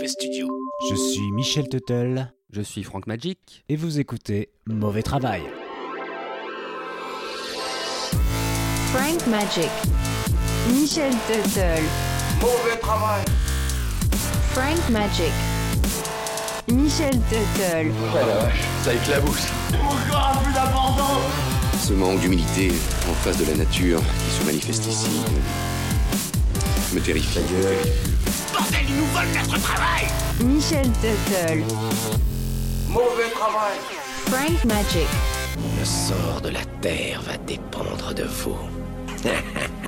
Mauvais Studio. Je suis Michel Tuttle Je suis Franck Magic. et vous écoutez Mauvais Travail. Frank Magic. Michel Tuttle. Mauvais travail. Frank Magic. Michel Tuttle. Ça éclabousse. Encore plus d'abandon. Ce manque d'humilité en face de la nature qui se manifeste ici me, me terrifie. Bordel, ils nous volent notre travail Michel Tuttle. Mauvais travail. Frank Magic. Le sort de la Terre va dépendre de vous.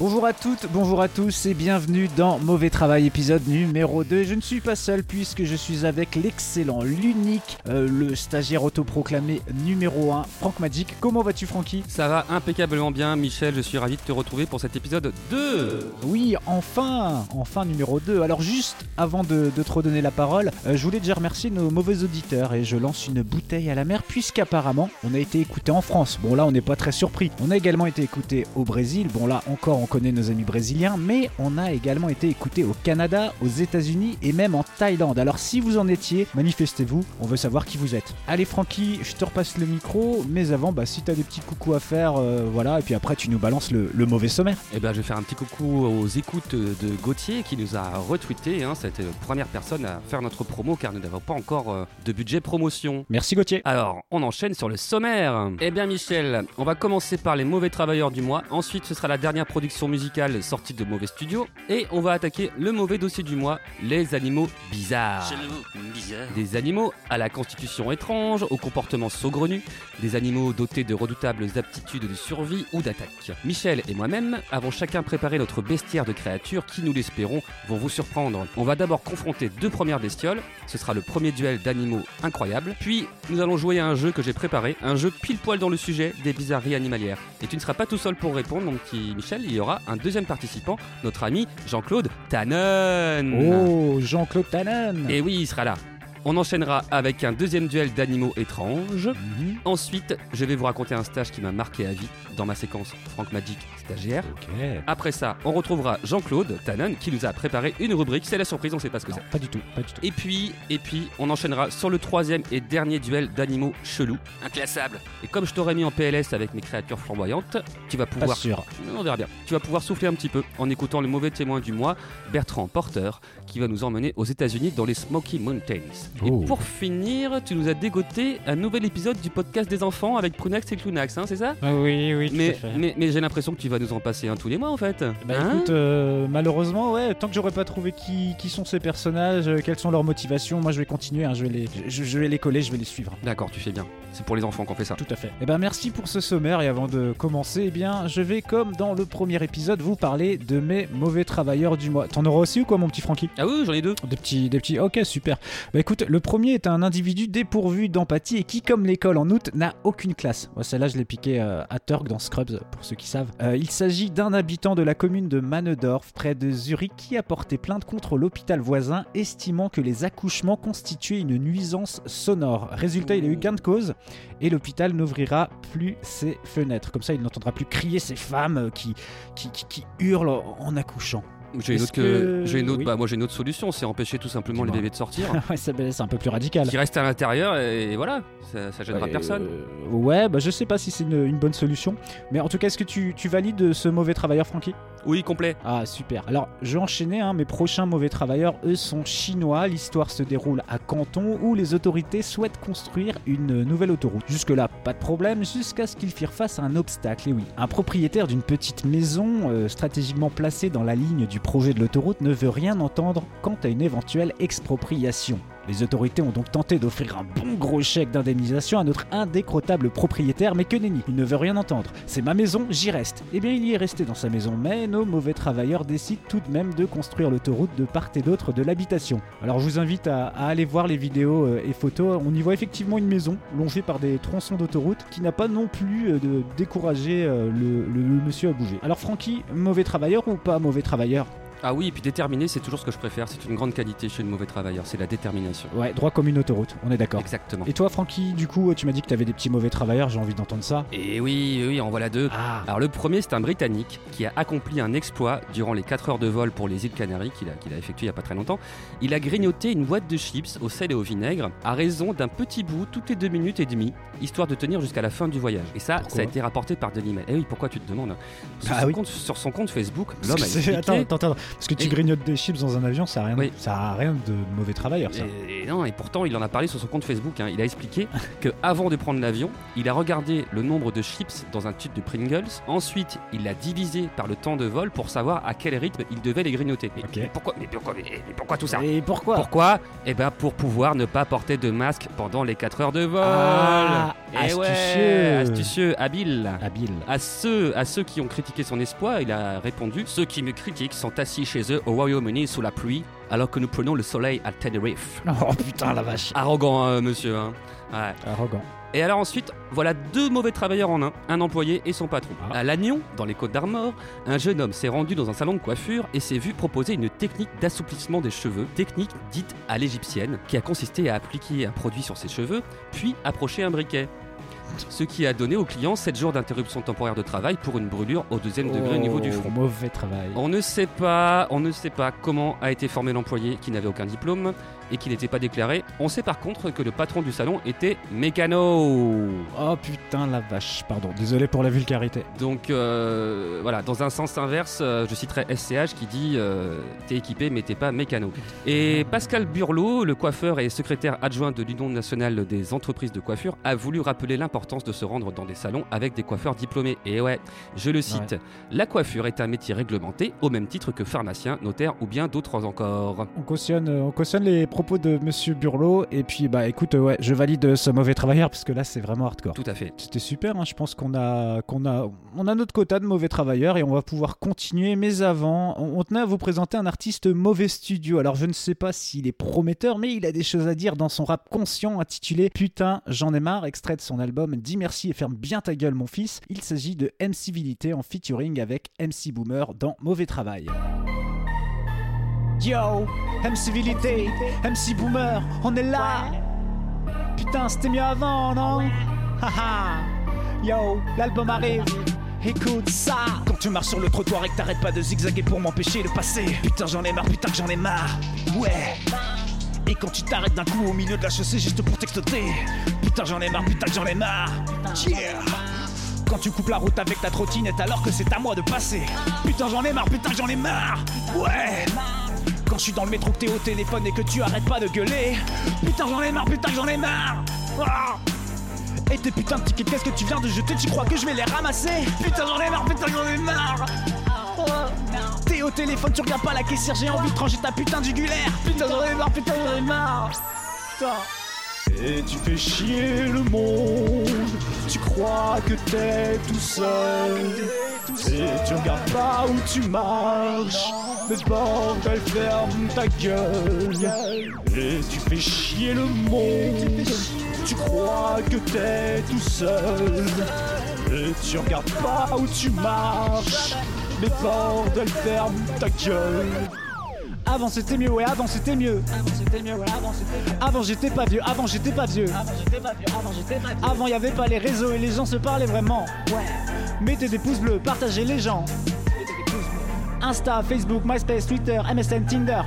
Bonjour à toutes, bonjour à tous et bienvenue dans Mauvais Travail épisode numéro 2. Je ne suis pas seul puisque je suis avec l'excellent, l'unique, euh, le stagiaire autoproclamé numéro 1, Franck Magic. Comment vas-tu Francky? Ça va impeccablement bien, Michel. Je suis ravi de te retrouver pour cet épisode 2. Oui, enfin, enfin numéro 2. Alors juste avant de, de te redonner la parole, euh, je voulais déjà remercier nos mauvais auditeurs et je lance une bouteille à la mer puisqu'apparemment on a été écouté en France. Bon là on n'est pas très surpris. On a également été écouté au Brésil. Bon là encore on connaît nos amis brésiliens, mais on a également été écouté au Canada, aux États-Unis et même en Thaïlande. Alors si vous en étiez, manifestez-vous, on veut savoir qui vous êtes. Allez Francky, je te repasse le micro, mais avant, bah, si t'as des petits coucous à faire, euh, voilà, et puis après tu nous balances le, le mauvais sommaire. Eh ben, je vais faire un petit coucou aux écoutes de Gauthier qui nous a retweeté. Hein, C'était la première personne à faire notre promo car nous n'avons pas encore euh, de budget promotion. Merci Gauthier. Alors, on enchaîne sur le sommaire. Eh bien, Michel, on va commencer par les mauvais travailleurs du mois. Ensuite, ce sera la dernière production musicale sortie de Mauvais Studio. Et on va attaquer le mauvais dossier du mois, les animaux bizarres. Bizarre. Des animaux à la constitution étrange, au comportement saugrenu, des animaux dotés de redoutables aptitudes de survie ou d'attaque. Michel et moi-même avons chacun préparé notre bestiaire de créatures qui, nous l'espérons, vont vous surprendre. On va d'abord confronter deux premières bestioles, ce sera le premier duel d'animaux incroyables, puis nous allons jouer à un jeu que j'ai préparé, un jeu pile poil dans le sujet des bizarreries animalières. Et tu ne seras pas tout seul pour répondre, mon petit Michel, il y aura un deuxième participant, notre ami Jean-Claude Tannen. Oh, Jean-Claude Tannen Et oui, il sera là. On enchaînera avec un deuxième duel d'animaux étranges. Mhm. Ensuite, je vais vous raconter un stage qui m'a marqué à vie dans ma séquence Franck Magic stagiaire. Après ça, on retrouvera Jean-Claude Tannen qui nous a préparé une rubrique. C'est la surprise, on sait pas ce que c'est. pas du tout, pas du tout. Et puis, et puis, on enchaînera sur le troisième et dernier duel d'animaux chelous. Inclassable. Et comme je t'aurais mis en PLS avec mes créatures flamboyantes, tu vas Pas pouvoir sûr. on verra bien. Tu vas pouvoir souffler un petit peu en écoutant le mauvais témoin du mois, Bertrand Porter, qui va nous emmener aux États-Unis dans les Smoky Mountains. Oh. Et pour finir, tu nous as dégoté un nouvel épisode du podcast des enfants avec Prunax et Clunax, hein, c'est ça? Oui, oui, Mais, mais, mais j'ai l'impression que tu vas nous en passer un tous les mois en fait. Bah Hein écoute, euh, malheureusement, ouais, tant que j'aurais pas trouvé qui, qui sont ces personnages, euh, quelles sont leurs motivations, moi je vais continuer, hein, je, vais les, je, je vais les coller, je vais les suivre. D'accord, tu fais bien. C'est pour les enfants qu'on fait ça. Tout à fait. Eh ben merci pour ce sommaire et avant de commencer, eh bien je vais comme dans le premier épisode vous parler de mes mauvais travailleurs du mois. T'en auras aussi ou quoi mon petit Francky Ah oui, j'en ai deux. Des petits, des petits. Ok, super. Bah écoute, le premier est un individu dépourvu d'empathie et qui, comme l'école en août, n'a aucune classe. Moi, celle-là, je l'ai piqué euh, à Turk dans Scrubs, pour ceux qui savent. Euh, il s'agit d'un habitant de la commune de Manedorf, près de Zurich, qui a porté plainte contre l'hôpital voisin, estimant que les accouchements constituaient une nuisance sonore. Résultat, il a eu gain de cause et l'hôpital n'ouvrira plus ses fenêtres. Comme ça, il n'entendra plus crier ces femmes euh, qui, qui- qui hurlent en accouchant. J'ai une autre, que... que- j'ai une autre... oui. bah, moi j'ai une autre solution, c'est empêcher tout simplement les bébés de sortir. ouais, bah, c'est un peu plus radical. qui restent à l'intérieur et voilà, ça, ça gênera Ouais, personne. euh, ouais, bah je sais pas si c'est une, une bonne solution. Mais en tout cas, est-ce que tu, tu valides ce mauvais travailleur, Francky Oui, complet. Ah, super. Alors, je vais enchaîner. hein, mes prochains mauvais travailleurs, eux, sont chinois. L'histoire se déroule à Canton où les autorités souhaitent construire une nouvelle autoroute. Jusque-là, pas de problème, jusqu'à ce qu'ils firent face à un obstacle. Et oui, un propriétaire d'une petite maison euh, stratégiquement placée dans la ligne du projet de l'autoroute ne veut rien entendre quant à une éventuelle expropriation. Les autorités ont donc tenté d'offrir un bon gros chèque d'indemnisation à notre indécrottable propriétaire, mais que nenni, il ne veut rien entendre. C'est ma maison, j'y reste. Eh bien, il y est resté dans sa maison, mais nos mauvais travailleurs décident tout de même de construire l'autoroute de part et d'autre de l'habitation. Alors, je vous invite à, aller voir les vidéos euh, et photos. On y voit effectivement une maison longée par des tronçons d'autoroute qui n'a pas non plus euh, de découragé euh, le, le- le monsieur à bouger. Alors, Francky, mauvais travailleur ou pas mauvais travailleur? Ah oui, et puis déterminé, c'est toujours ce que je préfère. C'est une grande qualité chez le mauvais travailleur, c'est la détermination. Ouais, droit comme une autoroute, on est d'accord. Exactement. Et toi, Francky, du coup, tu m'as dit que t'avais des petits mauvais travailleurs, j'ai envie d'entendre ça. Et oui, oui, en voilà deux. Ah, Alors le premier, c'est un Britannique qui a accompli un exploit durant les 4 heures de vol pour les îles Canaries qu'il a, qu'il a effectué il n'y a pas très longtemps. Il a grignoté une boîte de chips au sel et au vinaigre à raison d'un petit bout toutes les deux minutes et demie, histoire de tenir jusqu'à la fin du voyage. Et ça, Pourquoi ça a été rapporté par Denis Mail. Eh oui, pourquoi tu te demandes? Sur, Ah son oui. compte, sur son compte Facebook, l'homme a c'est- expliqué... attends, attends, attends, parce que tu Et- grignotes des chips dans un avion, ça a rien, Oui. ça a rien de mauvais travailleur, ça. Et, et non, et pourtant, il en a parlé sur son compte Facebook. hein. Il a expliqué que avant de prendre l'avion, il a regardé le nombre de chips dans un tube de Pringles. Ensuite, il l'a divisé par le temps de vol pour savoir à quel rythme il devait les grignoter. Mais, pourquoi, mais, pourquoi, mais- mais pourquoi tout ça Et pourquoi Pourquoi Eh ben pour pouvoir ne pas porter de masque pendant les 4 heures de vol. Ah, Eh ouais, astucieux. astucieux, habile. Habile. À ceux, à ceux qui ont critiqué son exploit, il a répondu Ceux qui me critiquent sont assis chez eux au Royaume-Uni sous la pluie, alors que nous prenons le soleil à Tenerife. Oh putain, la vache. Arrogant, hein, monsieur. hein. Ouais. Arrogant. Et alors ensuite, voilà deux mauvais travailleurs en un, un employé et son patron. Ah. À Lannion, dans les Côtes d'Armor, un jeune homme s'est rendu dans un salon de coiffure et s'est vu proposer une technique d'assouplissement des cheveux, technique dite à l'égyptienne, qui a consisté à appliquer un produit sur ses cheveux, puis approcher un briquet. Ce qui a donné au client 7 jours d'interruption temporaire de travail pour une brûlure au deuxième degré au niveau du Oh, front. Mauvais travail. On ne sait pas, on ne sait pas comment a été formé l'employé qui n'avait aucun diplôme et qui n'était pas déclaré. On sait par contre que le patron du salon était mécano. Oh putain, la vache. Pardon, désolé pour la vulgarité. Donc euh, voilà, dans un sens inverse, euh, je citerai SCH qui dit euh, t'es équipé mais t'es pas mécano. Et Pascal Burlot, le coiffeur et secrétaire adjoint de l'Union nationale des entreprises de coiffure, a voulu rappeler l'importance de se rendre dans des salons avec des coiffeurs diplômés. Et ouais, je le cite, la coiffure est un métier réglementé au même titre que pharmacien, notaire ou bien d'autres encore. On cautionne, on cautionne les propos de Monsieur Burlot. Et puis, bah écoute, ouais, je valide ce mauvais travailleur parce que là, c'est vraiment hardcore. Tout à fait. C'était super, hein, je pense qu'on a, qu'on a, on a notre quota de mauvais travailleurs et on va pouvoir continuer. Mais avant, on, on tenait à vous présenter un artiste mauvais studio. Alors je ne sais pas s'il est prometteur, mais il a des choses à dire dans son rap conscient intitulé Putain, j'en ai marre, extrait de son album Dis merci et ferme bien ta gueule mon fils. Il s'agit de MC Civilité en featuring avec MC Boomer dans Mauvais Travail. Yo, MC Civilité, MC Boomer, on est là. Putain, c'était mieux avant, non? Haha. Yo, l'album arrive. Écoute ça. Quand tu marches sur le trottoir et que t'arrêtes pas de zigzaguer pour m'empêcher de passer. Putain j'en ai marre, putain que j'en ai marre. Ouais. Et quand tu t'arrêtes d'un coup au milieu de la chaussée juste pour textoter. Putain j'en ai marre, putain que j'en ai marre. Yeah. quand tu coupes la route avec ta trottinette alors que c'est à moi de passer. Putain j'en ai marre, putain que j'en ai marre. Ouais quand je suis dans le métro que t'es au téléphone et que tu arrêtes pas de gueuler. Putain j'en ai marre, putain j'en ai marre. Ah. Et tes putains de tickets, qu'est-ce que tu viens de jeter? Tu crois que je vais les ramasser? Putain, j'en ai marre, putain, j'en ai marre. T'es au téléphone, tu regardes pas la caissière, j'ai envie de trancher ta putain jugulaire Putain, j'en ai marre, putain, j'en ai marre. Et tu fais chier le monde. Tu crois que t'es tout seul Et tu regardes pas où tu marches Mais bordel, ferme ta gueule Et tu fais chier le monde tu crois que t'es tout seul Et tu regardes pas où tu marches Mais bordel ferme ta gueule avant c'était mieux, ouais, avant c'était mieux. Avant c'était mieux, ouais, avant c'était mieux. Avant j'étais pas vieux, avant j'étais pas vieux. Avant j'étais pas vieux, avant j'étais pas vieux. Avant y avait pas les réseaux et les gens se parlaient vraiment. Ouais. Mettez des pouces bleus, partagez les gens. Insta, Facebook, MySpace, Twitter, MSN, Tinder.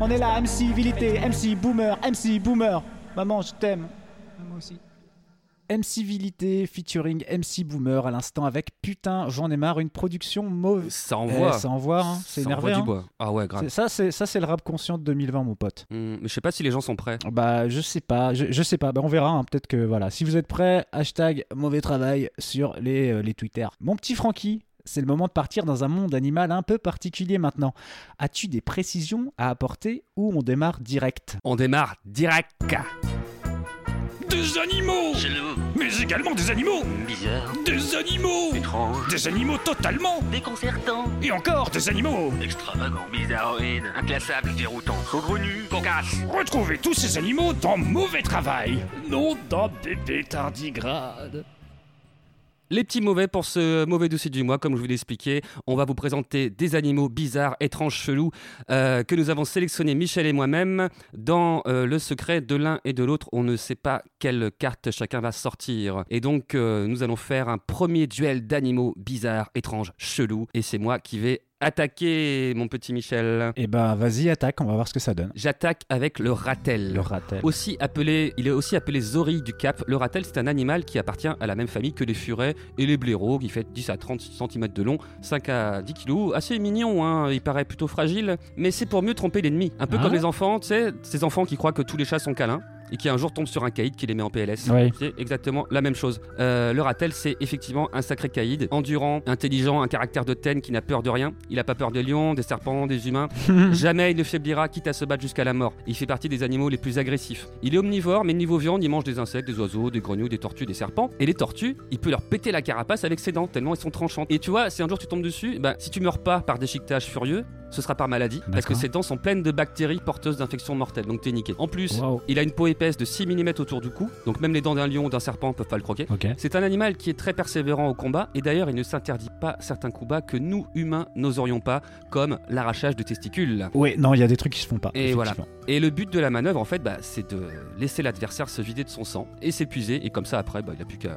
On est là, MC Vilité, MC Boomer, MC Boomer. Maman, je t'aime. Moi aussi. MC Vilité featuring MC Boomer à l'instant avec Putain, j'en ai marre, une production mauvaise. Ça envoie. ça envoie, hein, c'est Ça énervé. envoie du hein. bois. Ah ouais, grave. Ça, c'est ça, c'est le rap conscient de 2020, mon pote. Hum, mais je sais pas si les gens sont prêts. Bah, je sais pas, je, je sais pas. Bah, on verra. hein. Peut-être que voilà. Si vous êtes prêts, hashtag mauvais travail sur les, euh, les Twitter. Mon petit Francky. C'est le moment de partir dans un monde animal un peu particulier maintenant. As-tu des précisions à apporter ou on démarre direct? On démarre direct. Des animaux. Mais également des animaux. Bizarre, Des animaux. Étrange, Des animaux totalement. Déconcertant, Et encore des animaux. Extravagant, bizarroïde, inclassable, déroutant, saugrenu, cocasse. Retrouvez tous ces animaux dans Mauvais Travail. Nom d'un bébé tardigrade Les petits mauvais pour ce mauvais dossier du mois, comme je vous l'ai expliqué, on va vous présenter des animaux bizarres, étranges, chelous euh, que nous avons sélectionnés Michel et moi-même. Dans euh, le secret de l'un et de l'autre, on ne sait pas quelle carte chacun va sortir. Et donc, euh, nous allons faire un premier duel d'animaux bizarres, étranges, chelous. Et c'est moi qui vais attaquer, mon petit Michel. Et bah vas-y, attaque, on va voir ce que ça donne. J'attaque avec le ratel. Le ratel. Aussi appelé, il est aussi appelé zorille du Cap. Le ratel, c'est un animal qui appartient à la même famille que les furets et les blaireaux, qui fait 10 à 30 cm de long, 5 à 10 kg. Assez mignon, hein, il paraît plutôt fragile, mais c'est pour mieux tromper l'ennemi. Un peu Ah comme les enfants, tu sais, ces enfants qui croient que tous les chats sont câlins et qui un jour tombent sur un caïd qui les met en PLS. C'est exactement la même chose. Euh, le ratel, c'est effectivement un sacré caïd, endurant, intelligent, un caractère de ten qui n'a peur de rien. Il n'a pas peur des lions, des serpents, des humains. Jamais il ne faiblira, quitte à se battre jusqu'à la mort. Il fait partie des animaux les plus agressifs. Il est omnivore, mais niveau viande, il mange des insectes, des oiseaux, des grenouilles, des tortues, des serpents. Et les tortues, il peut leur péter la carapace avec ses dents, tellement elles sont tranchantes. Et tu vois, si un jour tu tombes dessus, bah, si tu meurs pas par déchiquetage furieux, ce sera par maladie, parce que ses dents sont pleines de bactéries porteuses d'infections mortelles, donc t'es niqué. En plus, Wow. il a une peau épaisse de 6 mm autour du cou, donc même les dents d'un lion ou d'un serpent peuvent pas le croquer. C'est un animal qui est très persévérant au combat et d'ailleurs il ne s'interdit pas certains coups bas que nous humains n'oserions pas, comme l'arrachage de testicules. Ouais, non, il y a des trucs qui se font pas. Et voilà. Et le but de la manœuvre en fait, bah, c'est de laisser l'adversaire se vider de son sang et s'épuiser et comme ça après, bah, il a plus qu'à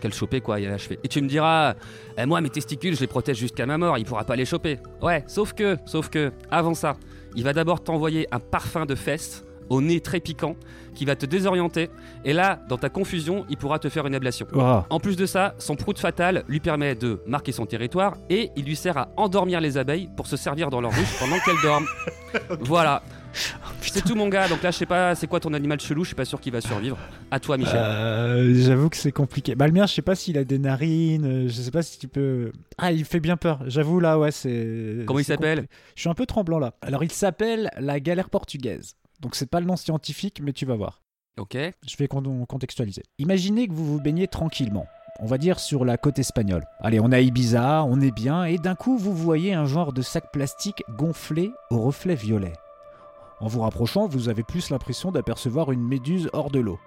qu'à le choper quoi, et à l'achever. Et tu me diras, eh, moi mes testicules je les protège jusqu'à ma mort, il pourra pas les choper. Ouais, sauf que, sauf que, avant ça, il va d'abord t'envoyer un parfum de fesses au nez très piquant qui va te désorienter et là, dans ta confusion, il pourra te faire une ablation. En plus de ça, son prout fatal lui permet de marquer son territoire et il lui sert à endormir les abeilles pour se servir dans leur ruche pendant qu'elles dorment. Voilà. C'est tout mon gars, donc là je sais pas c'est quoi ton animal chelou, je suis pas sûr qu'il va survivre. À toi Michel. Euh, J'avoue que c'est compliqué. Bah, le mien, je sais pas s'il a des narines, euh, je sais pas si tu peux. Ah, il fait bien peur. J'avoue, là, ouais, c'est. Comment il s'appelle? Je suis un peu tremblant là. Alors, il s'appelle la galère portugaise. Donc, c'est pas le nom scientifique, mais tu vas voir. Ok. Je vais con- contextualiser. Imaginez que vous vous baignez tranquillement. On va dire sur la côte espagnole. Allez, on a Ibiza, on est bien, et d'un coup vous voyez un genre de sac plastique gonflé au reflet violet. En vous rapprochant, vous avez plus l'impression d'apercevoir une méduse hors de l'eau.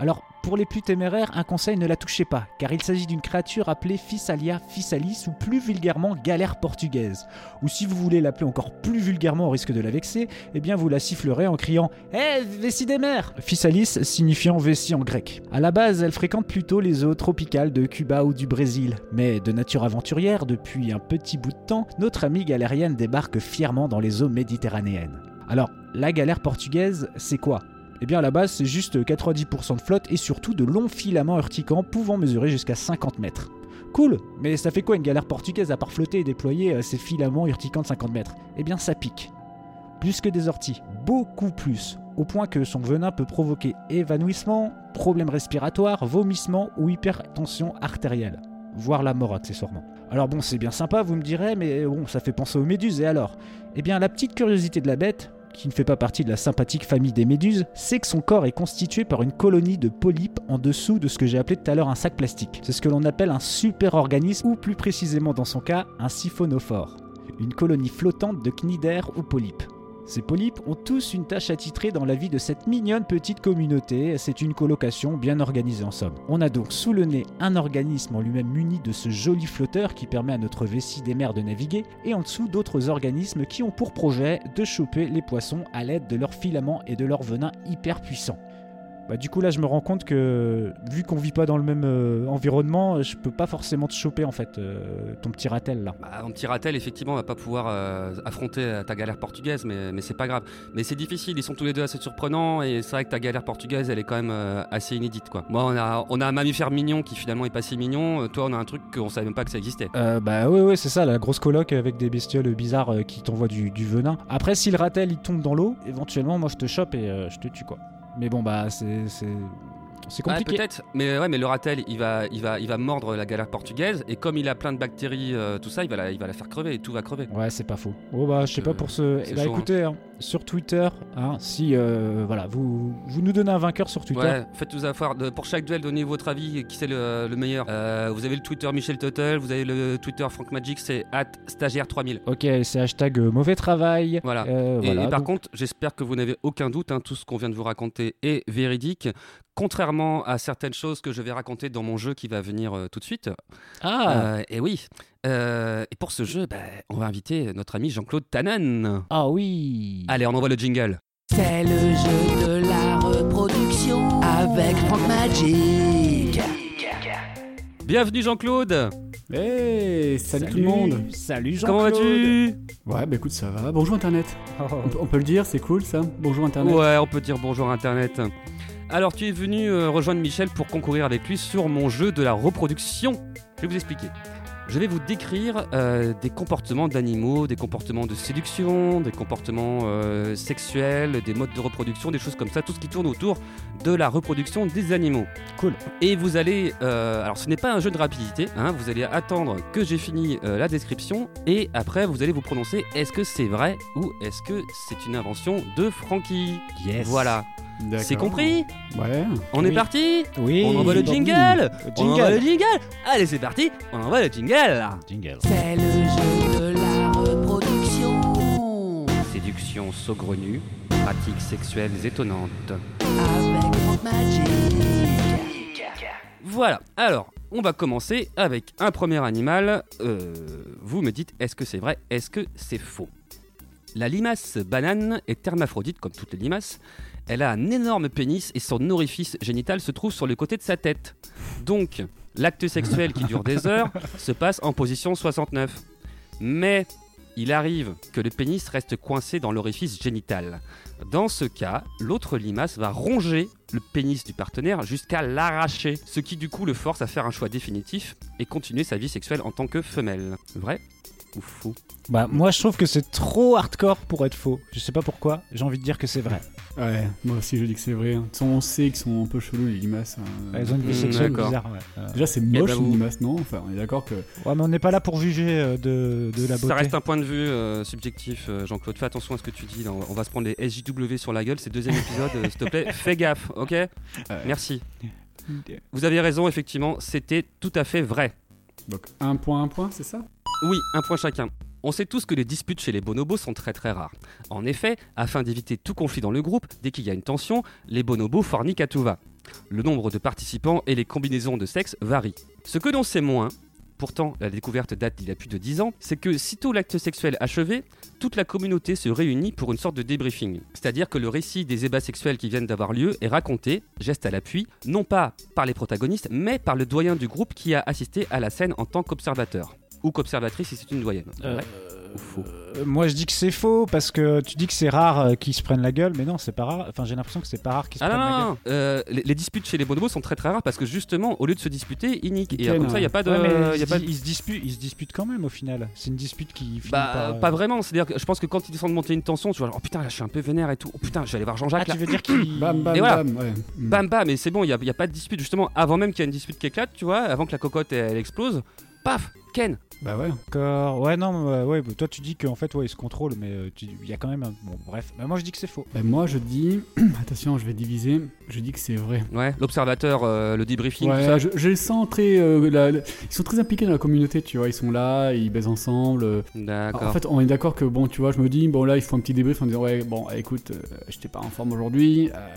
Alors, pour les plus téméraires, un conseil ne la touchez pas, car il s'agit d'une créature appelée Physalia physalis ou plus vulgairement galère portugaise. Ou si vous voulez l'appeler encore plus vulgairement au risque de la vexer, eh bien vous la sifflerez en criant Hé, vessie des mers Physalis signifiant vessie en grec. À la base, elle fréquente plutôt les eaux tropicales de Cuba ou du Brésil, mais de nature aventurière, depuis un petit bout de temps, notre amie galérienne débarque fièrement dans les eaux méditerranéennes. Alors, la galère portugaise, c'est quoi? Eh bien à la base c'est juste 90% de flotte et surtout de longs filaments urticants pouvant mesurer jusqu'à 50 mètres. Cool, mais ça fait quoi une galère portugaise à part flotter et déployer euh, ces filaments urticants de 50 mètres? Eh bien ça pique. Plus que des orties, beaucoup plus, au point que son venin peut provoquer évanouissement, problèmes respiratoires, vomissements ou hypertension artérielle, voire la mort accessoirement. Alors bon, c'est bien sympa, vous me direz, mais bon, ça fait penser aux méduses, et alors? Eh bien la petite curiosité de la bête, qui ne fait pas partie de la sympathique famille des méduses, c'est que son corps est constitué par une colonie de polypes en dessous de ce que j'ai appelé tout à l'heure un sac plastique. C'est ce que l'on appelle un super-organisme, ou plus précisément dans son cas, un siphonophore. Une colonie flottante de cnidaires ou polypes. Ces polypes ont tous une tâche attitrée dans la vie de cette mignonne petite communauté, c'est une colocation bien organisée en somme. On a donc sous le nez un organisme en lui-même muni de ce joli flotteur qui permet à notre vessie des mers de naviguer, et en dessous d'autres organismes qui ont pour projet de choper les poissons à l'aide de leurs filaments et de leurs venins hyper puissants. Bah, du coup là je me rends compte que vu qu'on vit pas dans le même euh, environnement, je peux pas forcément te choper en fait euh, ton petit ratel là. Bah, un petit ratel, effectivement, va pas pouvoir euh, affronter euh, ta galère portugaise, mais, mais c'est pas grave. Mais c'est difficile, ils sont tous les deux assez surprenants, et c'est vrai que ta galère portugaise, elle est quand même assez inédite, quoi. Moi, on a, on a un mammifère mignon qui finalement est pas si mignon, toi, on a un truc qu'on savait même pas que ça existait. Euh, bah ouais ouais c'est ça la grosse coloc avec des bestioles bizarres qui t'envoient du, du venin. Après si le ratel il tombe dans l'eau, éventuellement moi je te chope et je te tue quoi. Mais bon bah c'est c'est compliqué. peut-être, mais ouais, mais le ratel, il va, il va, il va mordre la galère portugaise, et comme il a plein de bactéries, euh, tout ça, il va, la, il va la faire crever, et tout va crever. Ouais, c'est pas faux. Oh bah, je sais pas pour ce. Eh bah chaud, écoutez, hein, sur Twitter. hein, si euh, voilà, vous, vous nous donnez un vainqueur sur Twitter. Ouais, faites-nous avoir. de- Pour chaque duel, donnez votre avis. Qui c'est le, le meilleur Euh, Vous avez le Twitter Michel Tuttle, vous avez le Twitter Frank Magic, c'est at stagiaire3000. Ok, c'est hashtag euh, mauvais travail. Voilà. Euh, Et, voilà, et par donc- contre, j'espère que vous n'avez aucun doute, hein, tout ce qu'on vient de vous raconter est véridique, contrairement à certaines choses que je vais raconter dans mon jeu qui va venir euh, tout de suite. Ah, Euh, et oui. Euh, et pour ce jeu, bah, on va inviter notre ami Jean-Claude Tanan. ah oui. Allez, on envoie le jingle. C'est le jeu de la reproduction avec Frank Magic. Bienvenue Jean-Claude. Hey, salut, tout le monde Salut Jean. Comment vas-tu? Ouais, bah écoute, ça va. Bonjour Internet. Oh. On, peut- on peut le dire, c'est cool ça Bonjour Internet. Ouais, on peut dire bonjour Internet. Alors, tu es venu euh, rejoindre Michel pour concourir avec lui sur mon jeu de la reproduction. Je vais vous expliquer. Je vais vous décrire euh, des comportements d'animaux, des comportements de séduction, des comportements euh, sexuels, des modes de reproduction, des choses comme ça, tout ce qui tourne autour de la reproduction des animaux. Cool. Et vous allez, euh, alors ce n'est pas un jeu de rapidité, hein, vous allez attendre que j'ai fini la description et après vous allez vous prononcer est-ce que c'est vrai ou est-ce que c'est une invention de Frankie? Yes. Voilà. C'est compris Ouais. On Oui. est parti Oui. On envoie le Bon. jingle On Jingle. envoie le jingle Allez c'est parti On envoie le jingle Jingle. C'est le jeu de la reproduction Séduction saugrenue, pratiques sexuelles étonnantes. avec Magic. Voilà, alors on va commencer avec un premier animal. Euh, vous me dites est-ce que c'est vrai, est-ce que c'est faux? La limace banane est hermaphrodite comme toutes les limaces. Elle a un énorme pénis et son orifice génital se trouve sur le côté de sa tête. Donc, l'acte sexuel qui dure des heures se passe en position 69. Mais il arrive que le pénis reste coincé dans l'orifice génital. Dans ce cas, l'autre limace va ronger le pénis du partenaire jusqu'à l'arracher, ce qui du coup le force à faire un choix définitif et continuer sa vie sexuelle en tant que femelle. Vrai? Ou faux Bah moi je trouve que c'est trop hardcore pour être faux. Je sais pas pourquoi. J'ai envie de dire que c'est vrai. Ouais, moi aussi je dis que c'est vrai. hein. De toute façon, on sait qu'ils sont un peu chelous les limaces. hein. Elles ont une vie Mm, sexuelle d'accord. bizarre. Ouais. Euh, Déjà, c'est moche vous- une limace, non? Enfin, on est d'accord que. ouais, mais on n'est pas là pour juger euh, de, de la beauté. Ça reste un point de vue euh, subjectif, euh, Jean-Claude. Fais attention à ce que tu dis. là. On va- on va se prendre les SJW sur la gueule. C'est le deuxième épisode, euh, s'il te plaît. Fais gaffe, ok? Merci. Vous avez raison, effectivement, c'était tout à fait vrai. Donc, un point, un point, c'est ça? Oui, un point chacun. On sait tous que les disputes chez les bonobos sont très très rares. En effet, afin d'éviter tout conflit dans le groupe, dès qu'il y a une tension, les bonobos forniquent à tout va. Le nombre de participants et les combinaisons de sexe varient. Ce que l'on sait moins, pourtant la découverte date d'il y a plus de 10 ans, c'est que sitôt l'acte sexuel achevé, toute la communauté se réunit pour une sorte de débriefing. C'est-à-dire que le récit des ébats sexuels qui viennent d'avoir lieu est raconté, geste à l'appui, non pas par les protagonistes, mais par le doyen du groupe qui a assisté à la scène en tant qu'observateur. Ou qu'observatrice si c'est une doyenne. Euh, Vrai ou faux Euh, moi je dis que c'est faux parce que tu dis que c'est rare euh, qu'ils se prennent la gueule, mais non c'est pas rare. Enfin j'ai l'impression que c'est pas rare qu'ils se Ah non, prennent la gueule. non. Euh, les, les disputes chez les bonobos sont très très rares parce que justement, au lieu de se disputer, ils niquent. Et comme ça, il n'y a pas de. Ouais, mais y ils, a se pas di- de- ils se disputent, ils se disputent quand même au final. C'est une dispute qui finit Bah, par, euh, pas vraiment. C'est-à-dire que je pense que quand ils descendent de monter une tension, tu vois, genre, oh putain, là je suis un peu vénère et tout. Oh putain, je vais aller voir Ah, Jean-Jacques là. tu veux dire qu'il. Bam, bam, Et voilà. bam. Ouais. Mm. Bam bam, mais c'est bon, il n'y a, y a pas de dispute. Justement, avant même qu'il y ait une dispute qui éclate, tu vois, avant que la cocotte elle, elle explose, paf, Ken. Bah ouais. D'accord. Ouais, non, mais, ouais, bah, toi tu dis qu'en fait, ouais, ils se contrôlent, mais euh, tu- il y a quand même un. Bon, bref. Bah, moi je dis que c'est faux. Bah, moi, je dis. Attention, je vais diviser. Je dis que c'est vrai. Ouais, l'observateur, euh, le debriefing, tout Ouais, ça. je, je les sens très. euh, la- la- ils sont très impliqués dans la communauté, tu vois. Ils sont là, ils baisent ensemble. euh. D'accord. En fait, on est d'accord que, bon, tu vois, je me dis, bon, là, il faut un petit débrief en disant, ouais, bon, écoute, euh, j'étais pas en forme aujourd'hui, euh,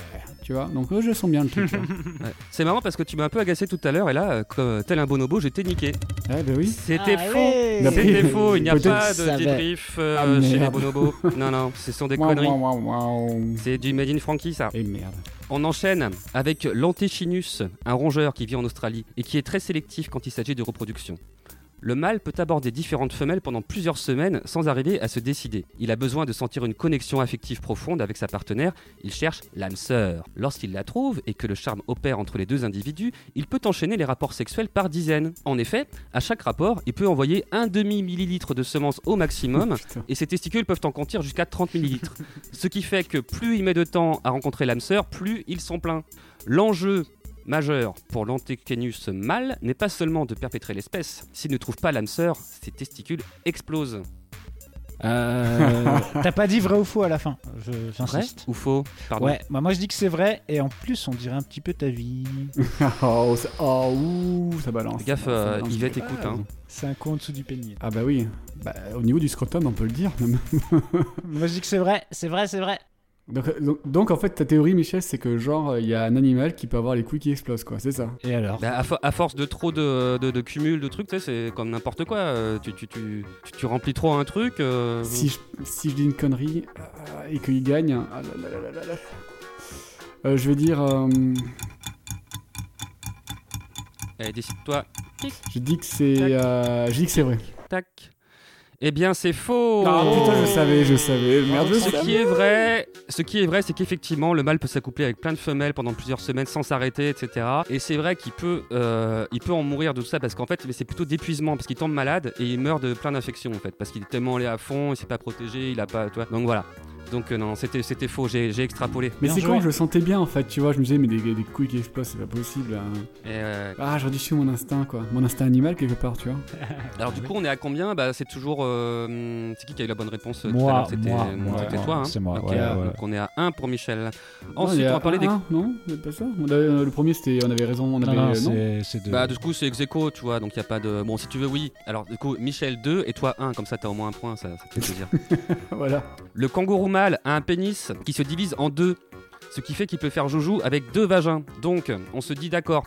tu vois. Donc, euh, je sens bien le truc. Ouais. C'est marrant parce que tu m'as un peu agacé tout à l'heure et là, euh, comme tel un bonobo, je t'ai niqué. ouais, bah oui. C'était Ah faux. ouais. C'était faux, il n'y a pas de débrief euh, Ah, chez les bonobos. Non, non, ce sont des conneries. C'est du Made in Frankie, ça. Et merde. On enchaîne avec l'Antechinus, un rongeur qui vit en Australie et qui est très sélectif quand il s'agit de reproduction. Le mâle peut aborder différentes femelles pendant plusieurs semaines sans arriver à se décider. Il a besoin de sentir une connexion affective profonde avec sa partenaire, il cherche l'âme sœur. Lorsqu'il la trouve et que le charme opère entre les deux individus, il peut enchaîner les rapports sexuels par dizaines. En effet, à chaque rapport, il peut envoyer un demi-millilitre de semences au maximum et ses testicules peuvent en contenir jusqu'à 30 millilitres. Ce qui fait que plus il met de temps à rencontrer l'âme sœur, plus ils sont pleins. L'enjeu majeur pour l'Antechinus mâle n'est pas seulement de perpétrer l'espèce. S'il ne trouve pas l'âme sœur, ses testicules explosent. Euh, T'as pas dit vrai ou faux à la fin Je- Vrai J'insiste. ou faux? Pardon? Ouais, bah moi je dis que c'est vrai, et en plus on dirait un petit peu ta vie. oh, ça- oh, ouh, ça balance. Fais gaffe, ça euh, balance. Yvette écoute. Hein. C'est un coup en dessous du pénier. Ah bah oui. Bah, au niveau du scrotum, on peut le dire. même. Moi je dis que c'est vrai, c'est vrai, c'est vrai. Donc, euh, donc, donc, en fait, ta théorie, Michel, c'est que genre, il y a un animal qui peut avoir les couilles qui explosent, quoi. C'est ça? Et alors? Bah, à, fo- à force de trop de, de, de cumul de trucs, tu sais, c'est comme n'importe quoi. euh, Tu, tu, tu, tu, tu remplis trop un truc. euh, Si je, si je dis une connerie euh, et qu'il gagne, ah là là là là là là. Euh, je vais dire. euh, Allez, décide-toi. je dis que c'est. euh, je dis que c'est vrai. Tac. Eh bien, c'est faux. Ah putain, je savais, je savais. Merde, je Ce savais. qui est vrai, ce qui est vrai, c'est qu'effectivement, le mâle peut s'accoupler avec plein de femelles pendant plusieurs semaines sans s'arrêter, etc. Et c'est vrai qu'il peut, euh, il peut en mourir de tout ça parce qu'en fait, c'est plutôt d'épuisement parce qu'il tombe malade et il meurt de plein d'infections en fait parce qu'il est tellement allé à fond, il s'est pas protégé, il a pas, tu vois. Donc voilà. Donc euh, non, c'était, c'était faux. J'ai, j'ai extrapolé. Mais Bien c'est joué. quand je le sentais bien en fait, tu vois. Je me disais, mais des, des couilles qui explosent, c'est pas possible. hein. Et, euh, Ah, j'aurais dû suivre mon instinct, quoi. Mon instinct animal, quelque part, tu vois. alors du coup, on est à combien? Bah, c'est toujours. euh, c'est qui qui a eu la bonne réponse euh, tout à Moi, l'heure? C'était, moi, moi, c'était moi, toi. Hein c'est moi, Ok, ouais, ouais. Donc on est à 1 pour Michel. Non, Ensuite, on va parler des un, Non, c'est pas ça? On avait- euh, le premier, c'était. On avait raison. On Non, avait. non, euh, c'est c'est de. Bah du coup c'est ex aequo, tu vois, donc il y a pas de... Bon si tu veux oui, alors du coup Michel 2 et toi 1, comme ça t'as au moins un point, ça, ça te fait plaisir. voilà. le kangourou mâle a un pénis qui se divise en deux, ce qui fait qu'il peut faire joujou avec deux vagins. Donc on se dit d'accord,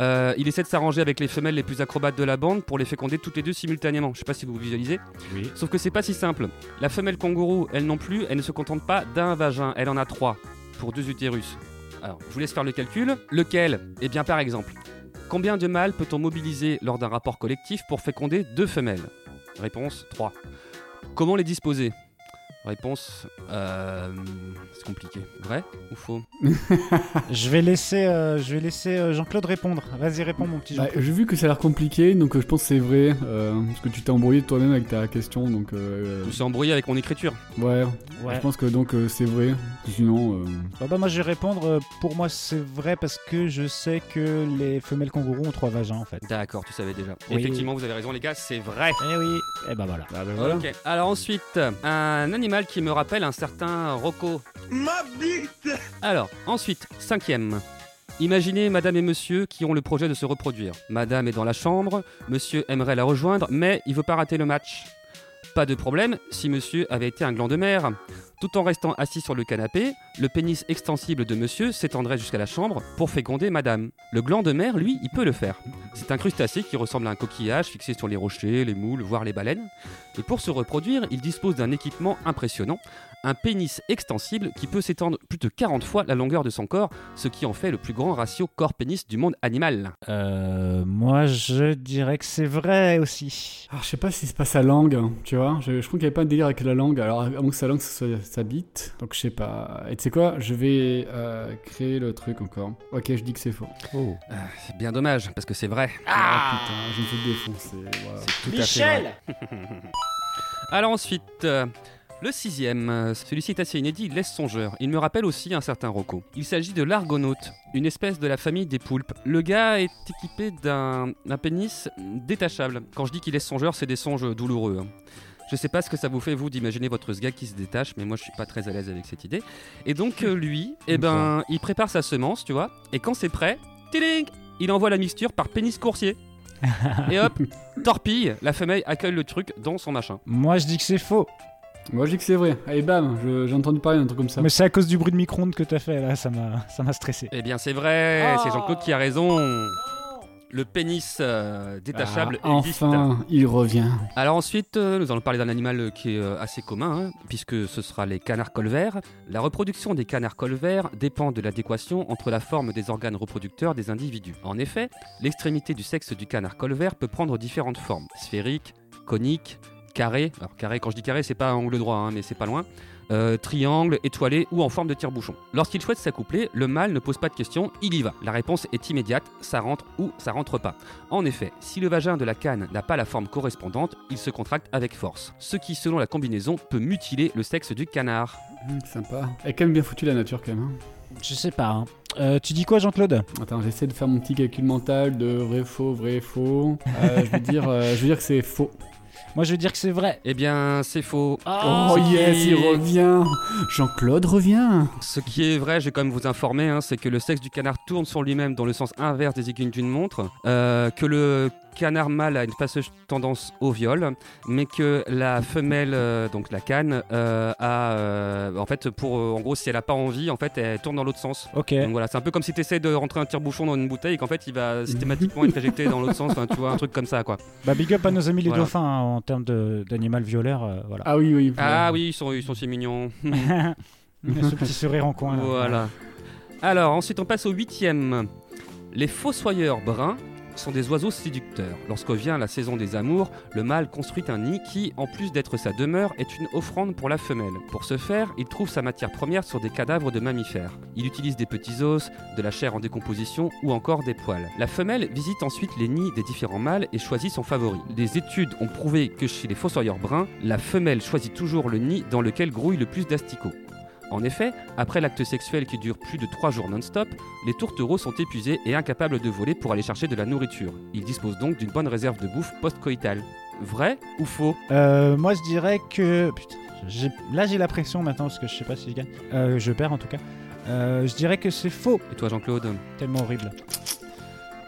euh, il essaie de s'arranger avec les femelles les plus acrobates de la bande pour les féconder toutes les deux simultanément. Je sais pas si vous visualisez. Oui. Sauf que c'est pas si simple. La femelle kangourou, elle non plus, elle ne se contente pas d'un vagin, elle en a trois pour deux utérus. Alors, je vous laisse faire le calcul. Lequel? Eh bien, par exemple, combien de mâles peut-on mobiliser lors d'un rapport collectif pour féconder deux femelles? Réponse 3. Comment les disposer? Réponse euh, c'est compliqué. Vrai ou faux Je vais laisser, euh, je vais laisser euh, Jean-Claude répondre. Vas-y, réponds, mon petit Bah, Jean-Claude. J'ai vu que ça a l'air compliqué, donc euh, je pense que c'est vrai. euh, parce que tu t'es embrouillé toi-même avec ta question, donc. euh, Je me suis embrouillé avec mon écriture. ouais. Ouais. Je pense que donc euh, c'est vrai. Sinon. euh, Bah, bah, moi, je vais répondre. Pour moi, c'est vrai parce que je sais que les femelles kangourous ont trois vagins, en fait. D'accord, tu savais déjà. Oui, Effectivement, vous avez raison, les gars, c'est vrai. Eh oui. Eh bah voilà. Ah ben voilà. Ok. Alors ensuite, un animal qui me rappelle un certain Rocco. Ma bite Alors, ensuite, cinquième. Imaginez madame et monsieur qui ont le projet de se reproduire. Madame est dans la chambre, monsieur aimerait la rejoindre, mais il veut pas rater le match. Pas de problème si monsieur avait été un gland de mer. Tout en restant assis sur le canapé, le pénis extensible de monsieur s'étendrait jusqu'à la chambre pour féconder madame. Le gland de mer, lui, il peut le faire. C'est un crustacé qui ressemble à un coquillage fixé sur les rochers, les moules, voire les baleines. Et pour se reproduire, il dispose d'un équipement impressionnant, un pénis extensible qui peut s'étendre plus de 40 fois la longueur de son corps, ce qui en fait le plus grand ratio corps-pénis du monde animal. Euh, moi, je dirais que c'est vrai aussi. Alors, je sais pas si c'est pas sa langue, hein, tu vois. Je, je crois qu'il y avait pas un délire avec la langue. Alors, à moins que sa langue, ce soit sa bite. Donc, je sais pas. Et tu sais quoi? Je vais euh, créer le truc encore. Ok, je dis que c'est faux. Oh. Ah, c'est bien dommage, parce que c'est vrai. Ah, putain, je me fais défoncer. C'est tout à fait vrai. Alors ensuite, euh, le sixième, euh, celui-ci est assez inédit, il laisse songeur. Il me rappelle aussi un certain Rocco. Il s'agit de l'argonaute, une espèce de la famille des poulpes. Le gars est équipé d'un pénis détachable. Quand je dis qu'il laisse songeur, c'est des songes douloureux. hein. Je sais pas ce que ça vous fait vous d'imaginer votre sgag qui se détache, mais moi je suis pas très à l'aise avec cette idée. Et donc euh, lui, eh ben, il prépare sa semence, tu vois, et quand c'est prêt, tiling, il envoie la mixture par pénis coursier. et hop, torpille, la femelle accueille le truc dans son machin. Moi, je dis que c'est faux. Moi, je dis que c'est vrai. Allez, bam, j'ai entendu parler d'un truc comme ça. Mais c'est à cause du bruit de micro-ondes que t'as fait là, ça m'a, ça m'a stressé. Eh bien, c'est vrai, c'est Jean-Claude qui a raison. Le pénis euh, détachable Ah, existe. enfin, il revient. Alors ensuite, euh, nous allons parler d'un animal qui est euh, assez commun, hein, puisque ce sera les canards colverts. La reproduction des canards colverts dépend de l'adéquation entre la forme des organes reproducteurs des individus. En effet, l'extrémité du sexe du canard colvert peut prendre différentes formes sphérique, conique, carré. Alors carré, quand je dis carré, c'est pas un angle droit, hein, mais c'est pas loin. Euh, triangle, étoilé ou en forme de tire-bouchon. Lorsqu'il souhaite s'accoupler, le mâle ne pose pas de questions, il y va. La réponse est immédiate, ça rentre ou ça rentre pas. En effet, si le vagin de la canne n'a pas la forme correspondante, il se contracte avec force, ce qui, selon la combinaison, peut mutiler le sexe du canard. Hum, sympa. Elle est quand même bien foutue la nature, quand même. hein. Je sais pas. hein. Euh, tu dis quoi, Jean-Claude? Attends, j'essaie de faire mon petit calcul mental de vrai, faux, vrai, faux. Euh, je, vais dire, euh, je vais dire que c'est faux. Moi, je veux dire que c'est vrai. Eh bien, c'est faux. Oh qui- yes, il revient Jean-Claude revient Ce qui est vrai, je vais quand même vous informer, hein, c'est que le sexe du canard tourne sur lui-même dans le sens inverse des aiguilles d'une montre, euh, que le canard mâle a une fâcheuse tendance au viol, mais que la femelle, euh, donc la canne, euh, a, euh, en fait, pour, en gros, si elle a pas envie, en fait, elle tourne dans l'autre sens. Ok. Donc voilà, c'est un peu comme si tu essaies de rentrer un tire-bouchon dans une bouteille et qu'en fait, il va systématiquement être éjecté dans l'autre sens, enfin, tu vois, un truc comme ça, quoi. Bah, big up à nos amis les Voilà. dauphins hein, en termes d'animal violeur. euh, voilà. Ah oui, oui. Ah oui, ils sont, ils sont si mignons. Ce petit sourire en coin. là. Voilà. Alors, ensuite, on passe au huitième. Les fossoyeurs bruns sont des oiseaux séducteurs. Lorsque vient la saison des amours, le mâle construit un nid qui, en plus d'être sa demeure, est une offrande pour la femelle. Pour ce faire, il trouve sa matière première sur des cadavres de mammifères. Il utilise des petits os, de la chair en décomposition ou encore des poils. La femelle visite ensuite les nids des différents mâles et choisit son favori. Des études ont prouvé que chez les fossoyeurs bruns, la femelle choisit toujours le nid dans lequel grouille le plus d'asticots. En effet, après l'acte sexuel qui dure plus de 3 jours non-stop, les tourtereaux sont épuisés et incapables de voler pour aller chercher de la nourriture. Ils disposent donc d'une bonne réserve de bouffe post-coïtale. Vrai ou faux? Euh, moi, je dirais que. Putain, j'ai- là, j'ai la pression maintenant parce que je sais pas si je gagne. Euh, je perds en tout cas. Euh, je dirais que c'est faux. Et toi Jean-Claude? Tellement horrible.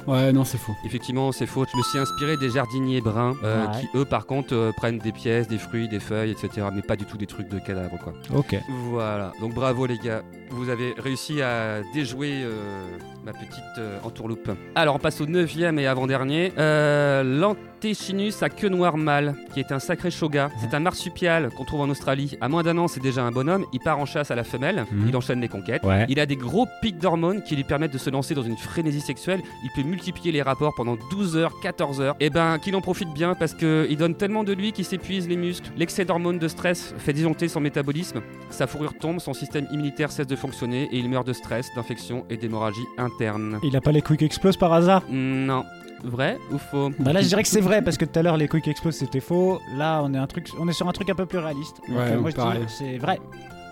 Ouais, non, c'est faux. Effectivement, c'est faux. Je me suis inspiré des jardiniers bruns, euh, Ouais. qui eux, par contre, euh, prennent des pièces, des fruits, des feuilles, etc. Mais pas du tout des trucs de cadavres, quoi. Ok. Voilà. Donc bravo les gars. Vous avez réussi à déjouer euh, ma petite euh, entourloupe. Alors on passe au neuvième et avant-dernier. Euh, L'Antechinus à queue noire mâle, qui est un sacré shoga. C'est un marsupial qu'on trouve en Australie. À moins d'un an, c'est déjà un bonhomme. Il part en chasse à la femelle. Mhm. Il enchaîne les conquêtes. Ouais. Il a des gros pics d'hormones qui lui permettent de se lancer dans une frénésie sexuelle. Il peut multiplier les rapports pendant 12 heures, 14 heures. Et ben, qu'il en profite bien parce qu'il donne tellement de lui qu'il s'épuise les muscles. L'excès d'hormones de stress fait disjoncter son métabolisme. Sa fourrure tombe, son système immunitaire cesse de fonctionner et il meurt de stress, d'infection et d'hémorragie interne. Il a pas les quick explose par hasard Non. Vrai ou faux Bah là, je dirais que c'est vrai parce que tout à l'heure, les quick explose c'était faux. Là, on est, un truc, on est sur un truc un peu plus réaliste. Donc, Ouais, euh, moi, je pareil. dis c'est vrai.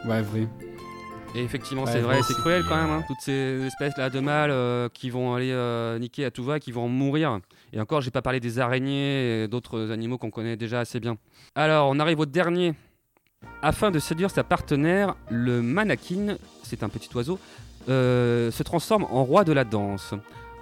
Ouais, vrai. Et effectivement, Ouais, c'est vrai, c'est cruel quand même, hein, toutes ces espèces là de mâles euh, qui vont aller euh, niquer à tout va, qui vont mourir. Et encore, j'ai pas parlé des araignées et d'autres animaux qu'on connaît déjà assez bien. Alors, on arrive au dernier. Afin de séduire sa partenaire, le manakin, c'est un petit oiseau, euh, se transforme en roi de la danse.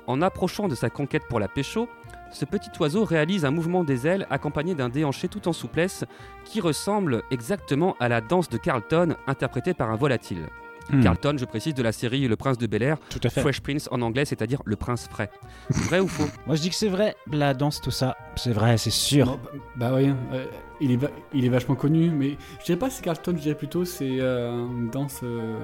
En approchant de sa conquête pour la pécho, ce petit oiseau réalise un mouvement des ailes accompagné d'un déhanché tout en souplesse qui ressemble exactement à la danse de Carlton interprétée par un volatile. Hmm. Carlton, je précise, de la série Le Prince de Bel Air, Tout à fait. Fresh Prince en anglais, c'est-à-dire le prince frais. Vrai ou faux? Moi, je dis que c'est vrai. La danse, tout ça, c'est vrai, c'est sûr. Non, bah, bah oui, euh, il, est va- il est vachement connu, mais je dirais pas que c'est Carlton, je dirais plutôt c'est euh, une danse. euh,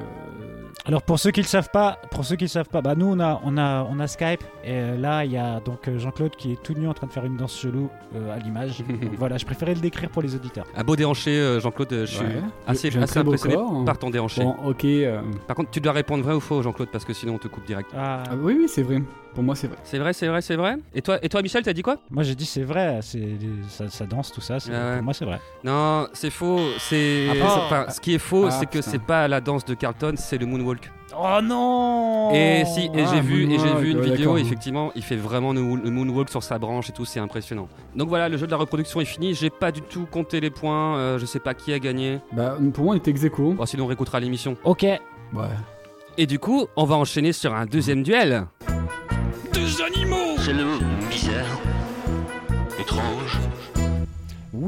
Alors pour ceux qui le savent pas, pour ceux qui le savent pas, bah nous on a on a on a Skype et euh, là il y a donc Jean-Claude qui est tout nu en train de faire une danse chelou euh, à l'image. Voilà, je préférais le décrire pour les auditeurs. Un beau déhanché, Jean-Claude, je suis Ouais. assez, beau impressionné corps. par ton déhanché. Bon, ok. euh, Par contre, tu dois répondre vrai ou faux, Jean-Claude, parce que sinon on te coupe direct. Ah, ah oui, oui, c'est vrai. Pour moi, c'est vrai. C'est vrai, c'est vrai, c'est vrai. Et toi, et toi Michel, t'as dit quoi? Moi j'ai dit c'est vrai, c'est ça, ça danse tout ça, c'est- Ah ouais. pour moi c'est vrai. Non, c'est faux. C'est, Ah, enfin, ce qui est faux, Ah, c'est que c'est pas la danse de Carlton, c'est le moonwalk. Oh non Et si, et Ah, j'ai vu, et j'ai moonwalk, vu une ouais, vidéo, effectivement, il fait vraiment le, moonwalk sur sa branche et tout, c'est impressionnant. Donc voilà, le jeu de la reproduction est fini. J'ai pas du tout compté les points. euh, je sais pas qui a gagné. Bah, pour moi, on était ex aequo. Bon, sinon on réécoutera l'émission. Ok. Ouais. Et du coup, on va enchaîner sur un deuxième duel.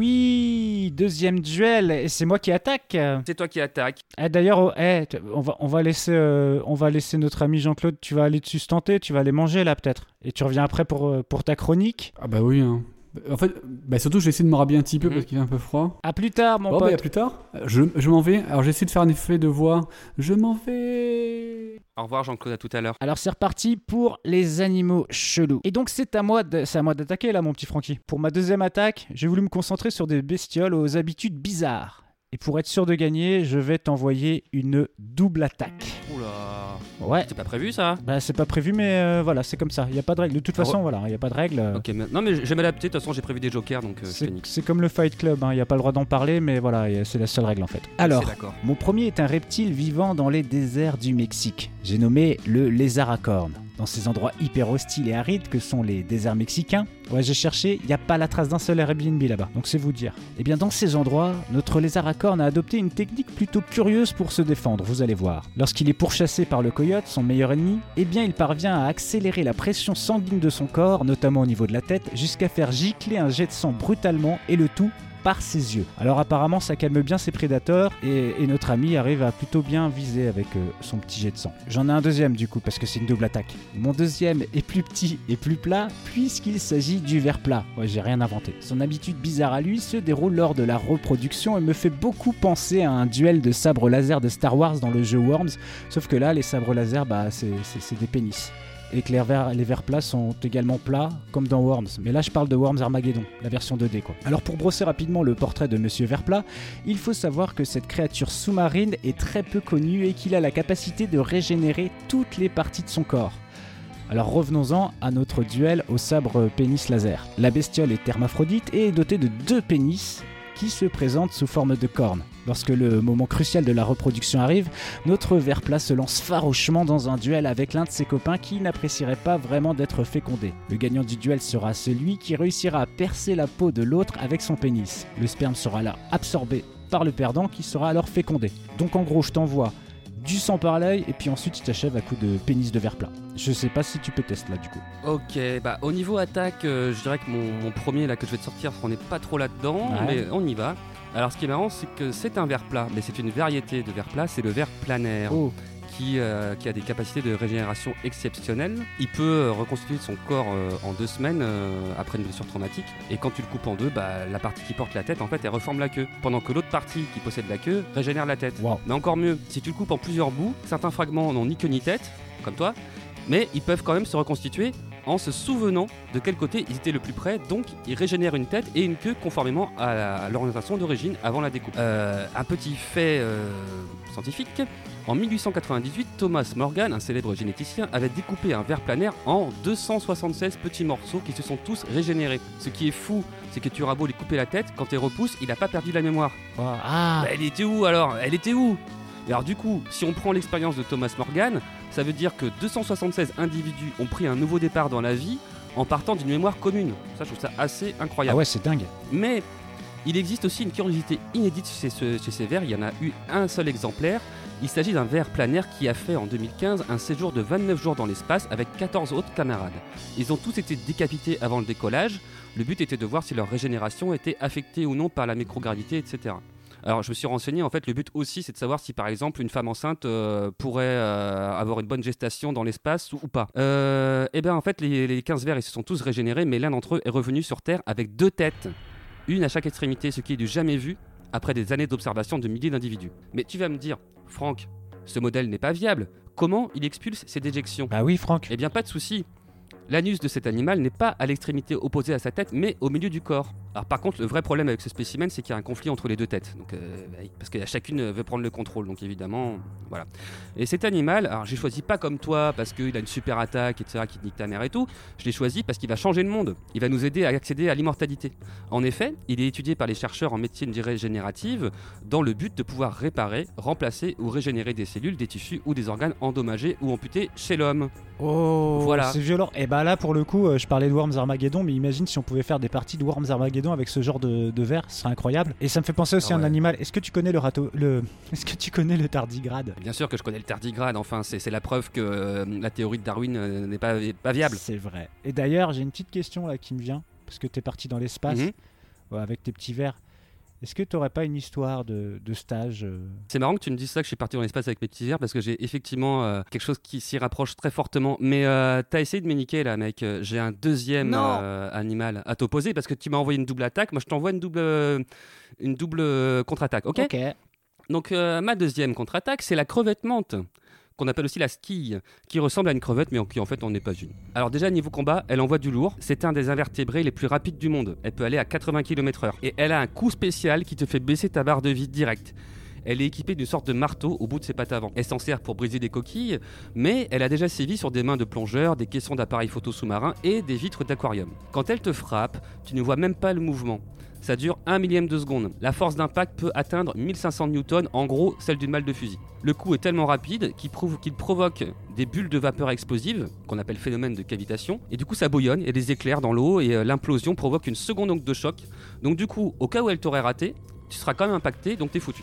Oui, deuxième duel et c'est moi qui attaque. C'est toi qui attaque. Eh, D'ailleurs, oh, eh, tu- on, va, on, va laisser, euh, on va laisser notre ami Jean-Claude, tu vas aller te sustenter, tu vas aller manger là peut-être. Et tu reviens après pour, euh, pour ta chronique. Ah bah oui. Hein. En fait, bah surtout, je vais essayer de me rhabiller un petit peu Mhm. parce qu'il fait un peu froid. À plus tard, mon Bon, bah, pote. à plus tard. Je, je m'en vais. Alors, j'essaie de faire un effet de voix. Je m'en vais. Au revoir Jean-Claude, à tout à l'heure. Alors c'est reparti pour les animaux chelous. Et donc c'est à moi de- c'est à moi d'attaquer là mon petit Francky. Pour ma deuxième attaque, j'ai voulu me concentrer sur des bestioles aux habitudes bizarres. Et pour être sûr de gagner, je vais t'envoyer une double attaque. Oula. Ouais. C'est pas prévu ça Bah c'est pas prévu mais euh, voilà, c'est comme ça. Il y a pas de règle. De toute Ah façon voilà, il y a pas de règle. euh, Ok, mais... non mais je vais m'adapter, de toute façon j'ai prévu des jokers donc euh, je C'est comme le Fight Club, hein, il n'y a pas le droit d'en parler, mais voilà, c'est la seule règle en fait. C'est Alors, d'accord. mon premier est un reptile vivant dans les déserts du Mexique. J'ai nommé le lézard à cornes. Dans ces endroits hyper hostiles et arides que sont les déserts mexicains, ouais j'ai cherché, il n'y a pas la trace d'un seul Airbnb là-bas, donc c'est vous dire. Et bien dans ces endroits, notre lézard à cornes a adopté une technique plutôt curieuse pour se défendre, vous allez voir. Lorsqu'il est pourchassé par le coyote, son meilleur ennemi, eh bien il parvient à accélérer la pression sanguine de son corps, notamment au niveau de la tête, jusqu'à faire gicler un jet de sang brutalement et le tout par ses yeux. Alors apparemment ça calme bien ses prédateurs et, notre ami arrive à plutôt bien viser avec euh, son petit jet de sang. J'en ai un deuxième du coup parce que c'est une double attaque. Mon deuxième est plus petit et plus plat puisqu'il s'agit du verre plat. Ouais j'ai rien inventé. Son habitude bizarre à lui se déroule lors de la reproduction et me fait beaucoup penser à un duel de sabres laser de Star Wars dans le jeu Worms. Sauf que là les sabres laser bah c'est des pénis et que les vers, les plats sont également plats, comme dans Worms. Mais là, je parle de Worms Armageddon, la version 2D, quoi. Alors, pour brosser rapidement le portrait de Monsieur Verplat, il faut savoir que cette créature sous-marine est très peu connue et qu'il a la capacité de régénérer toutes les parties de son corps. Alors revenons-en à notre duel au sabre pénis laser. La bestiole est hermaphrodite et est dotée de deux pénis qui se présentent sous forme de cornes. Lorsque le moment crucial de la reproduction arrive, notre ver plat se lance farouchement dans un duel avec l'un de ses copains qui n'apprécierait pas vraiment d'être fécondé. Le gagnant du duel sera celui qui réussira à percer la peau de l'autre avec son pénis. Le sperme sera là absorbé par le perdant qui sera alors fécondé. Donc en gros, je t'envoie du sang par l'œil et puis ensuite tu t'achèves à coup de pénis de verre plat. Je sais pas si tu peux tester là du coup. Ok, bah au niveau attaque, euh, je dirais que mon, mon premier là que je vais te sortir, on n'est pas trop là-dedans, Ouais. mais on y va. Alors ce qui est marrant, c'est que c'est un verre plat, mais c'est une variété de verre plat, c'est le verre planaire. Oh, Qui, euh, qui a des capacités de régénération exceptionnelles. Il peut euh, reconstituer son corps euh, en deux semaines après une blessure traumatique. Et quand tu le coupes en deux, bah, la partie qui porte la tête, en fait, elle reforme la queue. Pendant que l'autre partie qui possède la queue régénère la tête. Wow. Mais encore mieux, si tu le coupes en plusieurs bouts, certains fragments n'ont ni queue ni tête, comme toi, mais ils peuvent quand même se reconstituer en se souvenant de quel côté ils étaient le plus près, donc ils régénèrent une tête et une queue conformément à, l'orientation d'origine avant la découpe. Euh, un petit fait euh, scientifique, en 1898, Thomas Morgan, un célèbre généticien, avait découpé un verre planaire en 276 petits morceaux qui se sont tous régénérés. Ce qui est fou, c'est que tu auras beau lui couper la tête, quand tu repousses, il n'a pas perdu la mémoire. wow. ah, Bah, elle était où alors? Elle était où? Et alors du coup, si on prend l'expérience de Thomas Morgan, ça veut dire que 276 individus ont pris un nouveau départ dans la vie en partant d'une mémoire commune. Ça, je trouve ça assez ah incroyable. ouais, c'est dingue. Mais il existe aussi une curiosité inédite chez, ce- chez ces vers. Il y en a eu un seul exemplaire. Il s'agit d'un ver planaire qui a fait en 2015 un séjour de 29 jours dans l'espace avec 14 autres camarades. Ils ont tous été décapités avant le décollage. Le but était de voir si leur régénération était affectée ou non par la microgravité, etc. Alors je me suis renseigné, en fait le but aussi c'est de savoir si par exemple une femme enceinte euh, pourrait euh, avoir une bonne gestation dans l'espace ou, ou pas. Euh, et bien en fait les, les 15 vers ils se sont tous régénérés mais l'un d'entre eux est revenu sur Terre avec deux têtes, une à chaque extrémité, ce qui est du jamais vu après des années d'observation de milliers d'individus. Mais tu vas me dire, Franck, ce modèle n'est pas viable. Comment il expulse ces déjections? Bah oui, Franck. Eh bien, pas de souci. L'anus de cet animal n'est pas à l'extrémité opposée à sa tête, mais au milieu du corps. Alors par contre, le vrai problème avec ce spécimen, c'est qu'il y a un conflit entre les deux têtes. Euh, parce que chacune veut prendre le contrôle, donc évidemment, voilà. Et cet animal, alors j'ai choisi pas comme toi parce qu'il a une super attaque, etc., qui te nique ta mère et tout. Je l'ai choisi parce qu'il va changer le monde. Il va nous aider à accéder à l'immortalité. En effet, il est étudié par les chercheurs en médecine régénérative dans le but de pouvoir réparer, remplacer ou régénérer des cellules, des tissus ou des organes endommagés ou amputés chez l'homme. Oh, Voilà. c'est violent. Et bah là, pour le coup, euh, je parlais de Worms Armageddon, mais imagine si on pouvait faire des parties de Worms Armageddon avec ce genre de, de verre, ce serait incroyable. Et ça me fait penser aussi Ah à un ouais. animal. Est-ce que tu connais le râteau, le, est-ce que tu connais le tardigrade? Bien sûr que je connais le tardigrade, enfin c'est la preuve que euh, la théorie de Darwin euh, n'est pas, pas viable. C'est vrai. Et d'ailleurs, j'ai une petite question là qui me vient, parce que t'es parti dans l'espace Mhm. avec tes petits verres. Est-ce que t'aurais pas une histoire de, de stage euh, C'est marrant que tu me dises ça, que je suis parti dans l'espace avec mes petits verres, parce que j'ai effectivement euh, quelque chose qui s'y rapproche très fortement. Mais euh, t'as essayé de me niquer là, mec. J'ai un deuxième euh, animal à t'opposer, parce que tu m'as envoyé une double attaque, moi je t'envoie une double, une double contre-attaque, ok? Ok. Donc euh, ma deuxième contre-attaque, c'est la crevette menthe qu'on appelle aussi la skille, qui ressemble à une crevette mais en- qui en fait en est pas une. Alors déjà niveau combat, elle envoie du lourd, c'est un des invertébrés les plus rapides du monde. Elle peut aller à 80 km/h et elle a un coup spécial qui te fait baisser ta barre de vie direct. Elle est équipée d'une sorte de marteau au bout de ses pattes avant. Elle s'en sert pour briser des coquilles, mais elle a déjà sévi sur des mains de plongeurs, des caissons d'appareils photo sous-marins et des vitres d'aquarium. Quand elle te frappe, tu ne vois même pas le mouvement. Ça dure un millième de seconde. La force d'impact peut atteindre 1500 newtons, en gros celle d'une balle de fusil. Le coup est tellement rapide qu'il provoque des bulles de vapeur explosives, qu'on appelle phénomène de cavitation, et du coup ça bouillonne, il y a des éclairs dans l'eau, et euh, l'implosion provoque une seconde onde de choc. Donc du coup, au cas où elle t'aurait raté, tu seras quand même impacté, donc t'es foutu.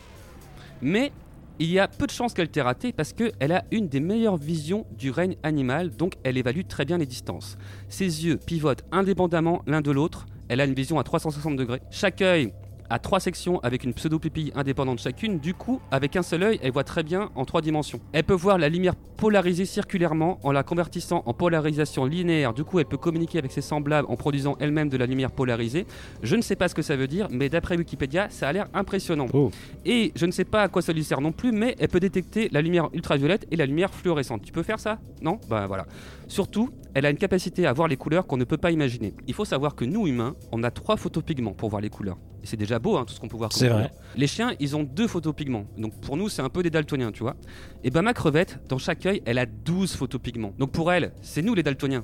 Mais il y a peu de chances qu'elle t'ait raté parce qu'elle a une des meilleures visions du règne animal, donc elle évalue très bien les distances. Ses yeux pivotent indépendamment l'un de l'autre, elle a une vision à 360 degrés. Chaque œil a trois sections avec une pseudo-pupille indépendante chacune, du coup, avec un seul œil, elle voit très bien en trois dimensions. Elle peut voir la lumière polarisée circulairement en la convertissant en polarisation linéaire, du coup, elle peut communiquer avec ses semblables en produisant elle-même de la lumière polarisée. Je ne sais pas ce que ça veut dire, mais d'après Wikipédia, ça a l'air impressionnant. Oh. Et je ne sais pas à quoi ça lui sert non plus, mais elle peut détecter la lumière ultraviolette et la lumière fluorescente. Tu peux faire ça? Non? Bah voilà. Surtout, elle a une capacité à voir les couleurs qu'on ne peut pas imaginer. Il faut savoir que nous, humains, on a trois photopigments pour voir les couleurs. Et c'est déjà beau, hein, tout ce qu'on peut voir. C'est vrai. Les chiens, ils ont deux photopigments. Donc pour nous, c'est un peu des daltoniens, tu vois. Et ben ma crevette, dans chaque œil, elle a 12 photopigments. Donc pour elle, c'est nous les daltoniens.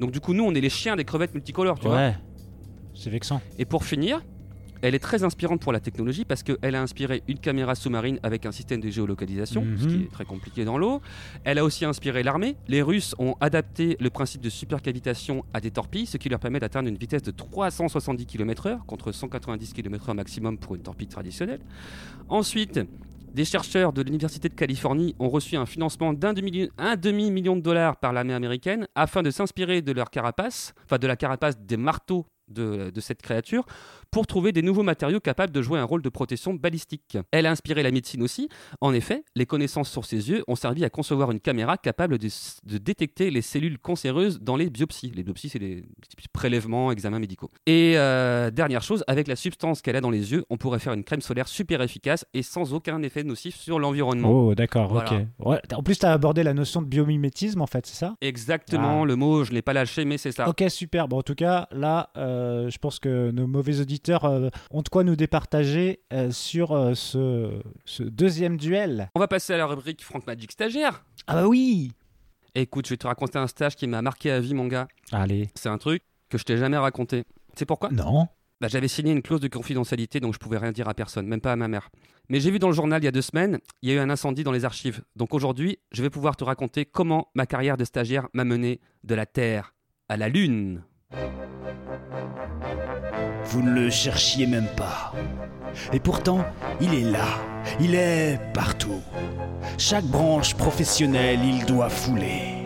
Donc du coup, nous, on est les chiens des crevettes multicolores, tu vois. Ouais. C'est vexant. Et pour finir, elle est très inspirante pour la technologie parce qu'elle a inspiré une caméra sous-marine avec un système de géolocalisation, ce qui Mhm. est très compliqué dans l'eau. Elle a aussi inspiré l'armée. Les Russes ont adapté le principe de supercavitation à des torpilles, ce qui leur permet d'atteindre une vitesse de 370 km/h contre 190 km/h maximum pour une torpille traditionnelle. Ensuite, des chercheurs de l'Université de Californie ont reçu un financement d'un demi- un demi-million de dollars par l'armée américaine afin de s'inspirer de leur carapace, enfin de la carapace des marteaux de, de cette créature, pour trouver des nouveaux matériaux capables de jouer un rôle de protection balistique. Elle a inspiré la médecine aussi. En effet, les connaissances sur ses yeux ont servi à concevoir une caméra capable de, de détecter les cellules cancéreuses dans les biopsies. Les biopsies, c'est des petits prélèvements, examens médicaux. Et euh, dernière chose, avec la substance qu'elle a dans les yeux, on pourrait faire une crème solaire super efficace et sans aucun effet nocif sur l'environnement. Oh, d'accord, Voilà. ok. Ouais, en plus, tu as abordé la notion de biomimétisme, en fait, c'est ça? Exactement, Ah. le mot, je ne l'ai pas lâché, mais c'est ça. Ok, super. Bon, en tout cas, là, euh, je pense que nos mauvais auditeurs euh, ont de quoi nous départager euh, sur euh, ce, ce deuxième duel. On va passer à la rubrique Franck Magic stagiaire. Ah bah oui Écoute, je vais te raconter un stage qui m'a marqué à vie, mon gars. Allez. C'est un truc que je t'ai jamais raconté. C'est pourquoi? Non. Bah, J'avais signé une clause de confidentialité, donc je pouvais rien dire à personne, même pas à ma mère. Mais j'ai vu dans le journal il y a deux semaines, il y a eu un incendie dans les archives. Donc aujourd'hui, je vais pouvoir te raconter comment ma carrière de stagiaire m'a mené de la Terre à la Lune. Vous ne le cherchiez même pas. Et pourtant, il est là. Il est partout. Chaque branche professionnelle, il doit fouler.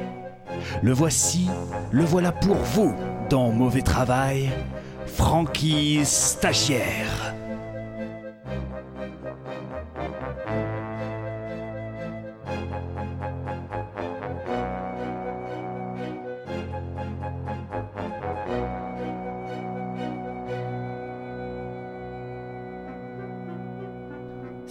Le voici, le voilà pour vous dans Mauvais Travail, Frankie Stagiaire.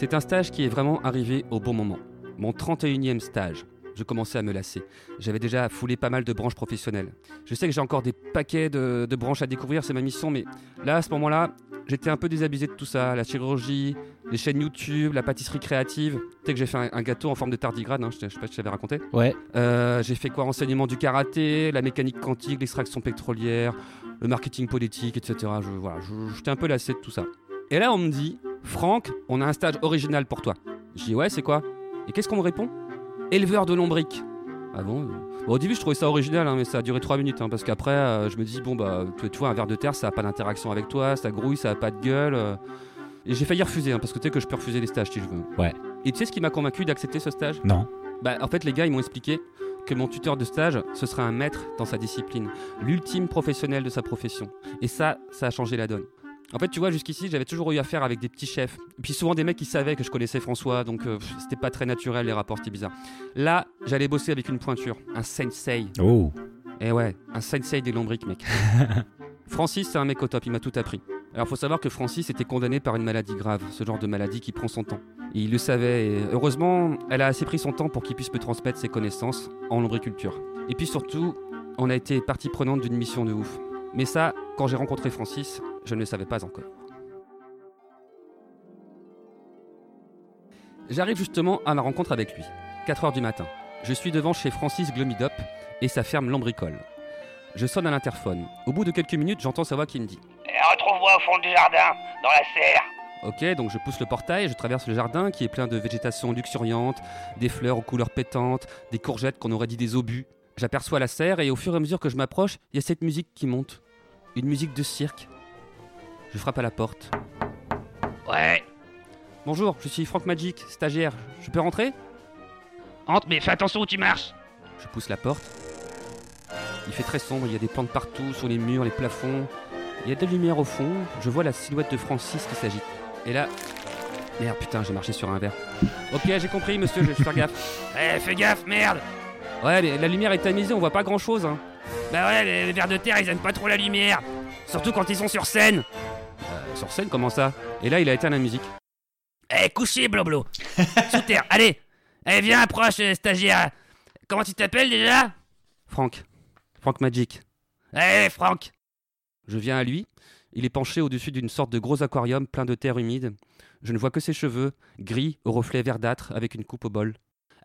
C'est un stage qui est vraiment arrivé au bon moment. Mon 31e stage. Je commençais à me lasser. J'avais déjà foulé pas mal de branches professionnelles. Je sais que j'ai encore des paquets de, de branches à découvrir, c'est ma mission, mais là, à ce moment-là, j'étais un peu désabusé de tout ça. La chirurgie, les chaînes YouTube, la pâtisserie créative. Tu sais que j'ai fait un, un gâteau en forme de tardigrade, hein, je, je sais pas si je t'avais raconté. Ouais. Euh, j'ai fait quoi? Enseignement du karaté, la mécanique quantique, l'extraction pétrolière, le marketing politique, etc. Je, voilà, j'étais un peu lassé de tout ça. Et là, on me dit, Franck, on a un stage original pour toi. Je dis, ouais, c'est quoi? Et qu'est-ce qu'on me répond? Éleveur de lombriques. Ah bon? Bon, Au début, je trouvais ça original, hein, mais ça a duré 3 minutes, hein, parce qu'après, euh, je me dis, bon, bah, tu, tu vois, un ver de terre, ça a pas d'interaction avec toi, ça grouille, ça a pas de gueule. euh. Et j'ai failli refuser, hein, parce que tu sais que je peux refuser les stages si je veux. Ouais. Et tu sais ce qui m'a convaincu d'accepter ce stage? Non. Bah, en fait, les gars, ils m'ont expliqué que mon tuteur de stage, ce sera un maître dans sa discipline, l'ultime professionnel de sa profession. Et ça, ça a changé la donne. En fait, tu vois, jusqu'ici, j'avais toujours eu affaire avec des petits chefs. Et puis souvent des mecs qui savaient que je connaissais François, donc euh, pff, c'était pas très naturel, les rapports, c'était bizarre. Là, j'allais bosser avec une pointure, un sensei. Oh. Et ouais, un sensei des lombriques, mec. Francis, c'est un mec au top, il m'a tout appris. Alors, faut savoir que Francis était condamné par une maladie grave, ce genre de maladie qui prend son temps. Et il le savait, et heureusement, elle a assez pris son temps pour qu'il puisse me transmettre ses connaissances en lombriculture. Et puis surtout, on a été partie prenante d'une mission de ouf. Mais ça, quand j'ai rencontré Francis, je ne le savais pas encore. J'arrive justement à ma rencontre avec lui. 4h du matin. Je suis devant chez Francis Glomidop et sa ferme Lombricole. Je sonne à l'interphone. Au bout de quelques minutes, j'entends sa voix qui me dit Eh, Retrouve-moi au fond du jardin, dans la serre. Ok, donc je pousse le portail, je traverse le jardin qui est plein de végétation luxuriante, des fleurs aux couleurs pétantes, des courgettes qu'on aurait dit des obus. J'aperçois la serre et au fur et à mesure que je m'approche, il y a cette musique qui monte. Une musique de cirque. Je frappe à la porte. Ouais. Bonjour, je suis Franck Magic, stagiaire. Je peux rentrer? Entre, mais fais attention où tu marches. Je pousse la porte. Il fait très sombre, il y a des plantes partout, sur les murs, les plafonds. Il y a de la lumière au fond. Je vois la silhouette de Francis qui s'agite. Et là. Merde, putain, j'ai marché sur un verre. Ok, j'ai compris, monsieur, je vais faire gaffe. Eh, fais gaffe, merde Ouais, la lumière est tamisée, on voit pas grand chose. Hein. Bah ouais, les, vers de terre, ils aiment pas trop la lumière. Surtout quand ils sont sur scène. Euh, sur scène, comment ça? Et là, il a éteint la musique. Eh, couché, Bloblo. Sous terre, allez. Allez, viens, approche, euh, stagiaire. Comment tu t'appelles déjà? Franck. Franck Magic. Eh, Franck. Je viens à lui. Il est penché au-dessus d'une sorte de gros aquarium plein de terre humide. Je ne vois que ses cheveux, gris au reflet verdâtre avec une coupe au bol.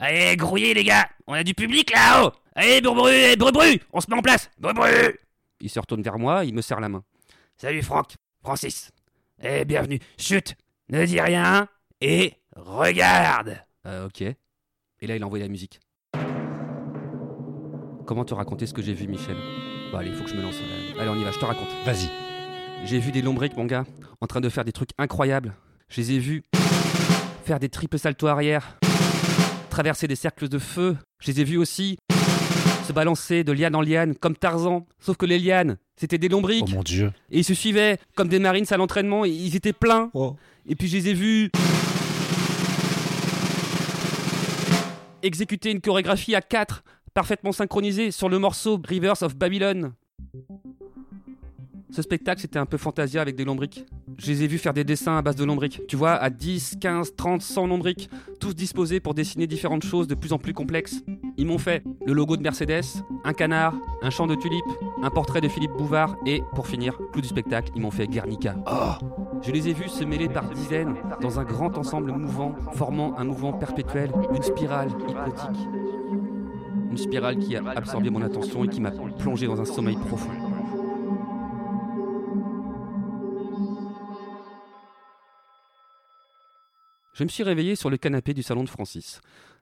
Allez, grouillez, les gars. On a du public là-haut. Allez, Brubru, eh, Brubru, on se met en place. Brubru. Il se retourne vers moi, il me serre la main. Salut, Franck. Francis. Eh, bienvenue. Chut, ne dis rien et regarde. Euh, ok. Et là, il a envoyé la musique. Comment te raconter ce que j'ai vu, Michel? Bah, allez, il faut que je me lance. Allez, on y va, je te raconte. Vas-y. J'ai vu des lombriques, mon gars, en train de faire des trucs incroyables. Je les ai vus faire des triples saltos arrière, traverser des cercles de feu. Je les ai vus aussi se balancer de liane en liane, comme Tarzan. Sauf que les lianes, c'était des lombriques. Oh mon dieu. Et ils se suivaient comme des marines à l'entraînement. et Ils étaient pleins. Oh. Et puis je les ai vus exécuter une chorégraphie à quatre, parfaitement synchronisée sur le morceau Rivers of Babylon. Ce spectacle, c'était un peu fantasia avec des lombriques. Je les ai vus faire des dessins à base de lombriques. Tu vois, à 10, 15, 30, 100 lombriques, tous disposés pour dessiner différentes choses de plus en plus complexes. Ils m'ont fait le logo de Mercedes, un canard, un champ de tulipes, un portrait de Philippe Bouvard et, pour finir, clou du spectacle, ils m'ont fait Guernica. Je les ai vus se mêler par dizaines dans un grand ensemble mouvant, formant un mouvement perpétuel, une spirale hypnotique. Une spirale qui a absorbé mon attention et qui m'a plongé dans un sommeil profond. Je me suis réveillé sur le canapé du salon de Francis.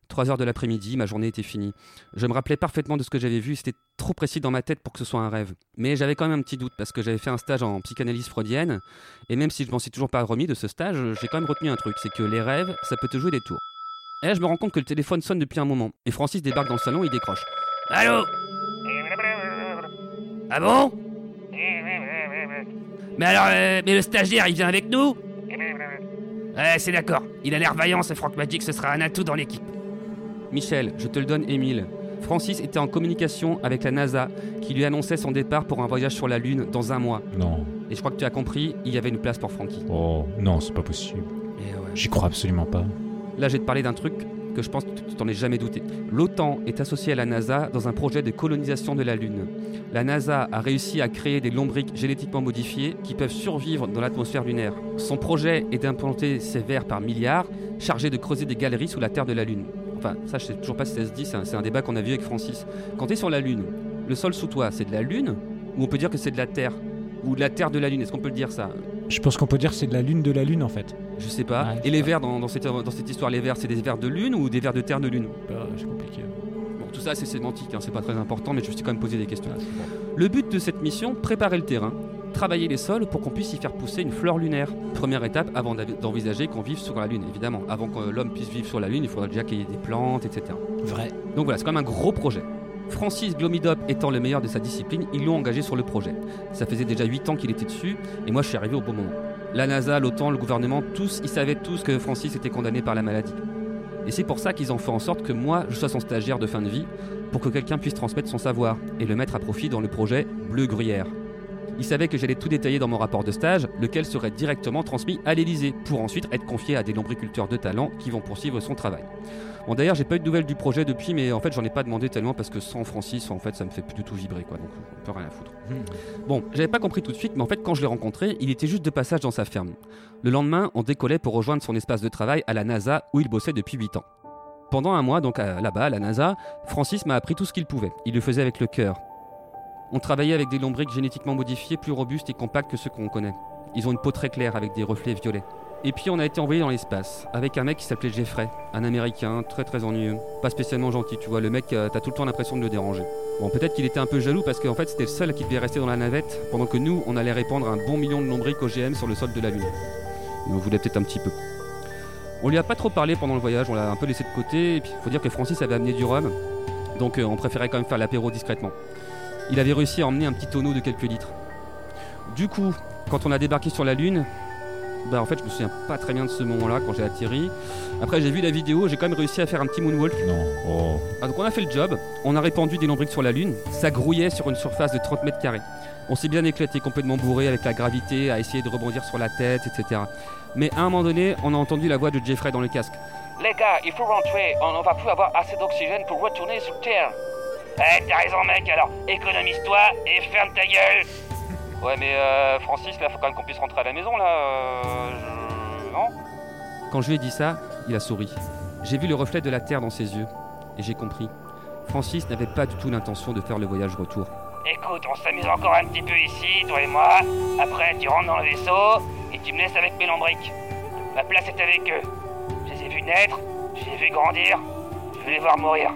3 heures de l'après-midi, ma journée était finie. Je me rappelais parfaitement de ce que j'avais vu, c'était trop précis dans ma tête pour que ce soit un rêve. Mais j'avais quand même un petit doute parce que j'avais fait un stage en psychanalyse freudienne, et même si je m'en suis toujours pas remis de ce stage, j'ai quand même retenu un truc, c'est que les rêves, ça peut te jouer des tours. Et là, je me rends compte que le téléphone sonne depuis un moment, et Francis débarque dans le salon et il décroche. Allô? Ah bon? Mais alors, euh, mais le stagiaire, il vient avec nous? Ouais, c'est d'accord. Il a l'air vaillant, ce Franck Magic, ce sera un atout dans l'équipe. Michel, je te le donne, Émile. Francis était en communication avec la NASA qui lui annonçait son départ pour un voyage sur la Lune dans un mois. Non. Et je crois que tu as compris, il y avait une place pour Frankie. Oh, non, c'est pas possible. Ouais. J'y crois absolument pas. Là, je vais te parler d'un truc que je pense que tu t'en es jamais douté. L'OTAN est associée à la NASA dans un projet de colonisation de la Lune. La NASA a réussi à créer des lombriques génétiquement modifiées qui peuvent survivre dans l'atmosphère lunaire. Son projet est d'implanter ces vers par milliards, chargés de creuser des galeries sous la Terre de la Lune. Enfin, ça, je sais toujours pas si ça se dit, c'est un, c'est un débat qu'on a vu avec Francis. Quand tu es sur la Lune, le sol sous toi, c'est de la Lune Ou on peut dire que c'est de la Terre? Ou de la Terre de la Lune Est-ce qu'on peut le dire ça? Je pense qu'on peut dire que c'est de la lune de la lune en fait. Je sais pas. Ouais, Et les pas. vers dans, dans cette, dans cette histoire, les vers, c'est des vers de Lune ou des vers de Terre de Lune? Bah, c'est compliqué. Bon, tout ça, c'est sémantique, hein, c'est pas très important, mais je me suis quand même posé des questions. Le but de cette mission, préparer le terrain, travailler les sols pour qu'on puisse y faire pousser une fleur lunaire. Première étape avant d'envisager qu'on vive sur la Lune, évidemment. Avant que l'homme puisse vivre sur la Lune, il faudra déjà qu'il y ait des plantes, etc. Vrai. Donc voilà, c'est quand même un gros projet. Francis Glomidop étant le meilleur de sa discipline, ils l'ont engagé sur le projet. Ça faisait déjà 8 ans qu'il était dessus, et moi je suis arrivé au bon moment. La NASA, l'OTAN, le gouvernement, tous, ils savaient tous que Francis était condamné par la maladie. Et c'est pour ça qu'ils ont fait en sorte que moi, je sois son stagiaire de fin de vie, pour que quelqu'un puisse transmettre son savoir et le mettre à profit dans le projet Bleu Gruyère. Ils savaient que j'allais tout détailler dans mon rapport de stage, lequel serait directement transmis à l'Elysée, pour ensuite être confié à des lombriculteurs de talent qui vont poursuivre son travail. Bon d'ailleurs j'ai pas eu de nouvelles du projet depuis mais en fait j'en ai pas demandé tellement parce que sans Francis en fait ça me fait plus du tout vibrer quoi donc on peut rien à foutre. Bon j'avais pas compris tout de suite mais en fait quand je l'ai rencontré il était juste de passage dans sa ferme. Le lendemain on décollait pour rejoindre son espace de travail à la NASA où il bossait depuis 8 ans. Pendant un mois donc là-bas à la NASA, Francis m'a appris tout ce qu'il pouvait. Il le faisait avec le cœur. On travaillait avec des lombriques génétiquement modifiées plus robustes et compactes que ceux qu'on connaît. Ils ont une peau très claire avec des reflets violets. Et puis on a été envoyé dans l'espace avec un mec qui s'appelait Jeffrey, un américain très très ennuyeux, pas spécialement gentil, tu vois, le mec, euh, t'as tout le temps l'impression de le déranger. Bon, peut-être qu'il était un peu jaloux parce qu'en fait c'était le seul qui devait rester dans la navette pendant que nous on allait répandre un bon million de lombriques OGM sur le sol de la Lune. Il en voulait peut-être un petit peu. On lui a pas trop parlé pendant le voyage, on l'a un peu laissé de côté, et puis faut dire que Francis avait amené du rhum, donc euh, on préférait quand même faire l'apéro discrètement. Il avait réussi à emmener un petit tonneau de quelques litres. Du coup, quand on a débarqué sur la Lune, bah en fait je me souviens pas très bien de ce moment-là quand j'ai atterri. Après j'ai vu la vidéo, j'ai quand même réussi à faire un petit moonwalk. Non. Oh. Ah, donc on a fait le job, on a répandu des lombriques sur la Lune, ça grouillait sur une surface de 30 mètres carrés. On s'est bien éclaté, complètement bourré avec la gravité, à essayer de rebondir sur la tête, etc. Mais à un moment donné, on a entendu la voix de Jeffrey dans le casque. Les gars, il faut rentrer, on ne va plus avoir assez d'oxygène pour retourner sur Terre. Eh, t'as raison, mec, alors économise-toi et ferme ta gueule. Ouais, mais euh, Francis, là, faut quand même qu'on puisse rentrer à la maison, là. Euh, je... Non? Quand je lui ai dit ça, il a souri. J'ai vu le reflet de la Terre dans ses yeux, et j'ai compris. Francis n'avait pas du tout l'intention de faire le voyage retour. Écoute, on s'amuse encore un petit peu ici, toi et moi. Après, tu rentres dans le vaisseau et tu me laisses avec mes lombriques. Ma place est avec eux. Je les ai vus naître, je les ai vus grandir, je vais les voir mourir.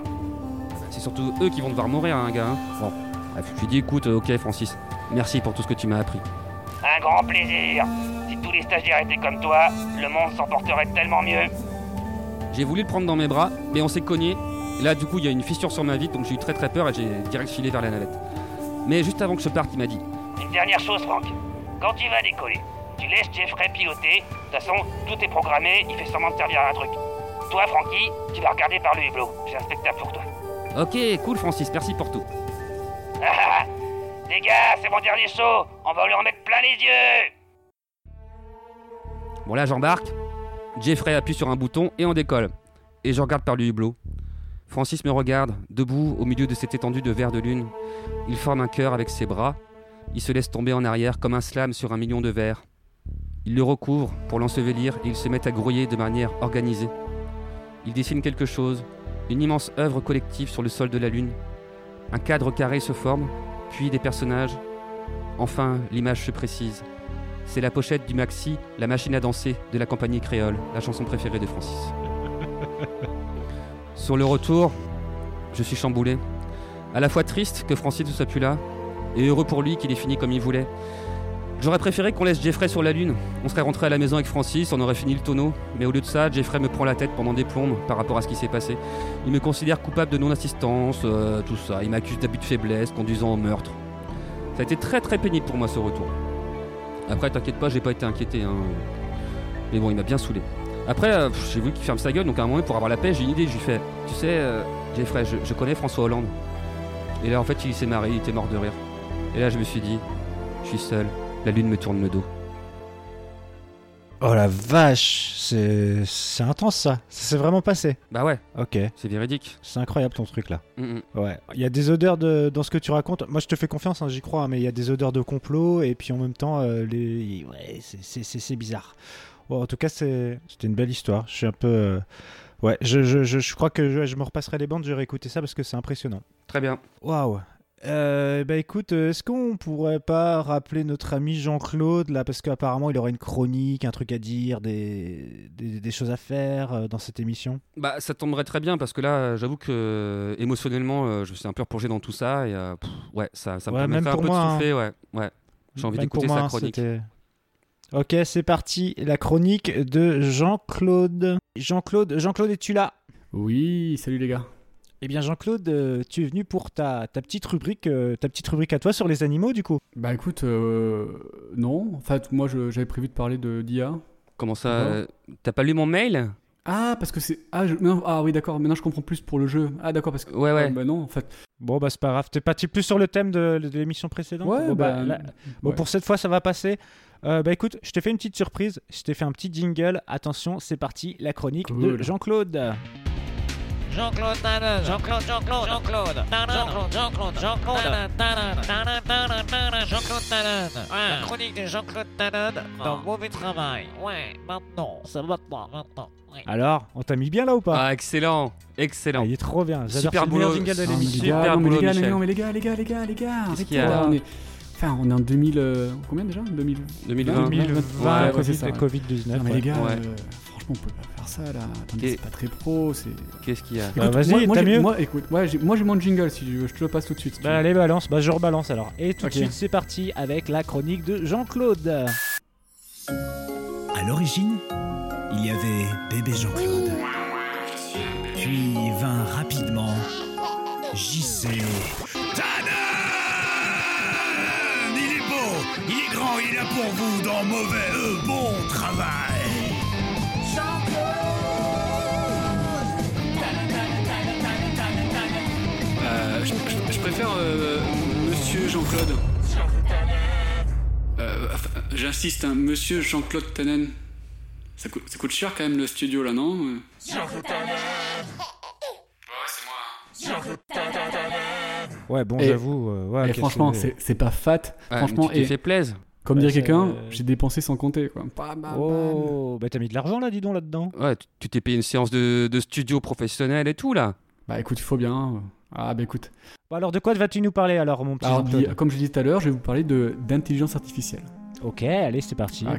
C'est surtout eux qui vont devoir mourir, hein, gars. hein. Bon, bref, je lui ai dit, écoute, euh, ok, Francis, merci pour tout ce que tu m'as appris. Un grand plaisir. Si tous les stagiaires étaient comme toi, le monde s'en porterait tellement mieux. J'ai voulu le prendre dans mes bras, mais on s'est cogné. Et Là, du coup, il y a une fissure sur ma vitre, donc j'ai eu très très peur et j'ai direct filé vers la navette. Mais juste avant que je parte, il m'a dit Une dernière chose, Franck. Quand tu vas décoller, tu laisses Jeffrey piloter. De toute façon, tout est programmé, il fait semblant de servir à un truc. Toi, Francky, tu vas regarder par le hublot. J'ai un spectacle pour toi. Ok, cool, Francis, merci pour tout. Ah, les gars, c'est mon dernier saut. On va lui en mettre plein les yeux. Bon, là, j'embarque. Jeffrey appuie sur un bouton et on décolle. Et je regarde par le hublot. Francis me regarde, debout au milieu de cette étendue de verre de lune. Il forme un cœur avec ses bras. Il se laisse tomber en arrière comme un slam sur un million de verres. Il le recouvre pour l'ensevelir et ils se mettent à grouiller de manière organisée. Il dessine quelque chose, une immense œuvre collective sur le sol de la lune. Un cadre carré se forme, puis des personnages. Enfin, l'image se précise. C'est la pochette du maxi La machine à danser de la compagnie créole, la chanson préférée de Francis. Sur le retour, je suis chamboulé. À la fois triste que Francis ne soit plus là, et heureux pour lui qu'il ait fini comme il voulait. J'aurais préféré qu'on laisse Jeffrey sur la lune. On serait rentré à la maison avec Francis, on aurait fini le tonneau. Mais au lieu de ça, Jeffrey me prend la tête pendant des plombes par rapport à ce qui s'est passé. Il me considère coupable de non-assistance, euh, tout ça. Il m'accuse d'abus de faiblesse, conduisant au meurtre. Ça a été très très pénible pour moi ce retour. Après, t'inquiète pas, j'ai pas été inquiété. Hein. Mais bon, il m'a bien saoulé. Après, euh, j'ai voulu qu'il ferme sa gueule, donc à un moment, pour avoir la paix, j'ai une idée. Je lui fais Tu sais, euh, Jeffrey, je, connais François Hollande. Et là, en fait, il s'est marré, il était mort de rire. Et là, je me suis dit Je suis seul, la lune me tourne le dos. Oh la vache, c'est c'est intense ça. Ça s'est vraiment passé. Bah ouais, Ok, c'est véridique. c'est incroyable ton truc là. Mm, mm. Ouais, il y a des odeurs de dans ce que tu racontes. Moi, je te fais confiance, hein, j'y crois, hein, mais il y a des odeurs de complot et puis en même temps, euh, les ouais, c'est- bizarre. Bon, en tout cas, c'est c'était une belle histoire. Je suis un peu euh, ouais, je, je, je, je crois que je, je me repasserai les bandes, je vais réécouter ça parce que c'est impressionnant. Très bien. Waouh. Euh, bah écoute, euh, est-ce qu'on pourrait pas rappeler notre ami Jean-Claude là parce qu'apparemment il aurait une chronique, un truc à dire, des, des, des choses à faire euh, dans cette émission? Bah, ça tomberait très bien parce que là, j'avoue que euh, émotionnellement, euh, je suis un peu replongé dans tout ça et euh, pff, ouais, ça, ça me Ouais, permettrait un peu moi, de hein. souffler, ouais, ouais. J'ai envie d'écouter sa hein, chronique. Ok, c'est parti. La chronique de Jean-Claude. Jean-Claude, Jean-Claude, es-tu là? Oui, salut les gars. Eh bien, Jean-Claude, euh, tu es venu pour ta, ta petite rubrique, euh, ta petite rubrique à toi sur les animaux, du coup. Bah écoute, euh, non. En fait, moi je- j'avais prévu de parler de d'IA. Comment ça T'as pas lu mon mail? Ah, parce que c'est. Ah, je- non, ah oui, d'accord. Maintenant je comprends plus pour le jeu. Ah, d'accord, parce que. Ouais, ouais. Ah, bah non, en fait. Bon, bah c'est pas grave. T'es parti plus sur le thème de, de l'émission précédente. Ouais, Bon, bah. là- bon, ouais. pour cette fois, ça va passer. Euh, bah écoute, je t'ai fait une petite surprise. Je t'ai fait un petit jingle. Attention, c'est parti. La chronique de. Jean-Claude. Jean-Claude. Jean-Claude, Jean-Claude, Jean-Claude. Jean-Claude, Jean-Claude, Jean-Claude. Jean-Claude. La chronique de Jean-Claude Tanner dans Mauvais Travail. Ouais, maintenant. C'est maintenant, maintenant. Alors, on t'a mis bien là ou pas? Ah, excellent, excellent. Ah, Il est trop bien. J'adore Super boulot. jingle de Ah, Ah, mais l'émission. les gars, Super non, mais les boulot, gars, non, mais les gars, les gars, les gars, les gars. Qu'est-ce qu'il y a Enfin, on est en 2000. euh, combien déjà? 2000... 2020. 2020, Ouais, Covid, c'est ça, le ouais. Covid-19. Non, mais les gars, Ouais. euh, franchement, on peut pas faire ça là. Attendez, c'est pas très pro. C'est. Qu'est-ce qu'il y a Bah, vas-y, moi, moi, t'as mieux Moi, écoute, ouais, j'ai- moi j'ai mon jingle si tu veux, je te le passe tout de suite. si Bah allez balance, bah je rebalance alors. Et tout de suite c'est parti avec la chronique de Jean-Claude. À l'origine, il y avait bébé Jean-Claude. Puis vint rapidement JC. Tadam Il est beau, il est grand, il est là pour vous dans mauvais, euh, bon travail. Euh, je, je- je préfère euh, Monsieur Jean-Claude. Euh, J'insiste, hein, Monsieur Jean-Claude Tannen. Ça coûte, ça coûte cher quand même le studio là, non? Euh, Ouais bon j'avoue. euh, ouais, Et franchement, que- c'est c'est pas fat. Franchement, et fait plaise. comme Bah, dirait quelqu'un, euh, j'ai dépensé sans compter. Quoi. Bam, bam. Oh bah t'as mis de l'argent là dis donc là-dedans. Ouais, tu- t'es payé une séance de, de studio professionnel et tout là. Bah écoute, il faut bien. Ah bah écoute. Bon, alors de quoi vas-tu nous parler alors mon petit Alors, comme je l'ai dit tout à l'heure, je vais vous parler de- d'intelligence artificielle. Ok allez c'est parti. Bon.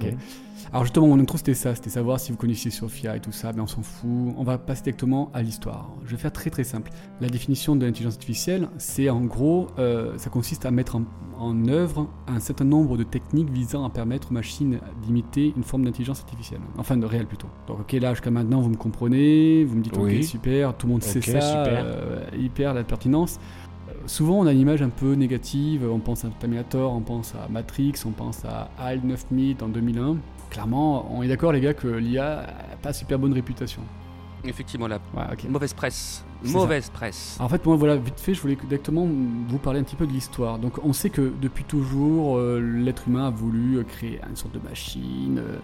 Alors justement, mon intro c'était ça, c'était savoir si vous connaissiez Sophia et tout ça, mais on s'en fout. On va passer directement à l'histoire. Je vais faire très très simple. La définition de l'intelligence artificielle, c'est en gros, euh, ça consiste à mettre en, en œuvre un certain nombre de techniques visant à permettre aux machines d'imiter une forme d'intelligence artificielle, enfin de réel plutôt. Donc ok, là jusqu'à maintenant vous me comprenez, vous me dites Oui. ok super, tout le monde sait ça, super. euh, hyper la pertinence. Souvent, on a une image un peu négative. On pense à Terminator, on pense à Matrix, on pense à HAL 9000 en 2001. Clairement, on est d'accord, les gars, que l'IA n'a pas super bonne réputation. Effectivement, la Ouais, mauvaise presse. Mauvaise presse. En fait, moi, voilà, vite fait, je voulais directement vous parler un petit peu de l'histoire. Donc, on sait que depuis toujours, euh, l'être humain a voulu euh, créer une sorte de machine. euh,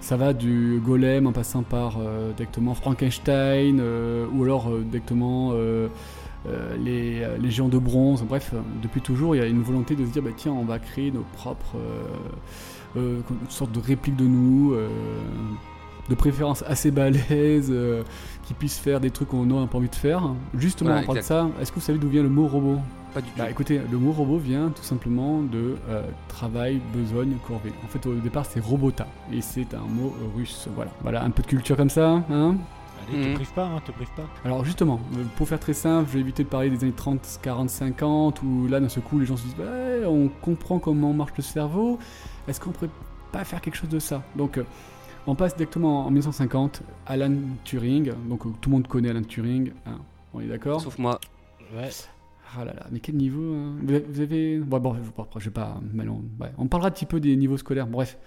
ça va du golem en passant par euh, directement Frankenstein, ou alors directement euh, euh, les, les géants de bronze. Bref, euh, depuis toujours, il y a une volonté de se dire, bah, tiens, on va créer nos propres. euh, une sorte de réplique de nous. de préférence assez balèze, qui puissent faire des trucs qu'on n'a pas envie de faire. Justement, Voilà, on parle de ça. Est-ce que vous savez d'où vient le mot robot? Pas du tout. Bah écoutez, le mot robot vient tout simplement de euh, travail, besogne, corvée. En fait, au départ, c'est robota, et c'est un mot russe. Voilà, voilà, un peu de culture comme ça, hein? Allez te Mhm. prive pas hein, te prive pas. alors justement, euh, pour faire très simple, je vais éviter de parler des années 30, 40, 50, où là, d'un seul coup, les gens se disent Ouais, on comprend comment marche le cerveau, est-ce qu'on pourrait pas faire quelque chose de ça? Donc, euh, on passe directement en 1950, Alan Turing, donc euh, tout le monde connaît Alan Turing, hein, on est d'accord? Sauf moi. Ouais. Ah là là, mais quel niveau hein? Vous, avez-. Bon, bon, je, vais pas... mais ouais. On parlera un petit peu des niveaux scolaires, bref.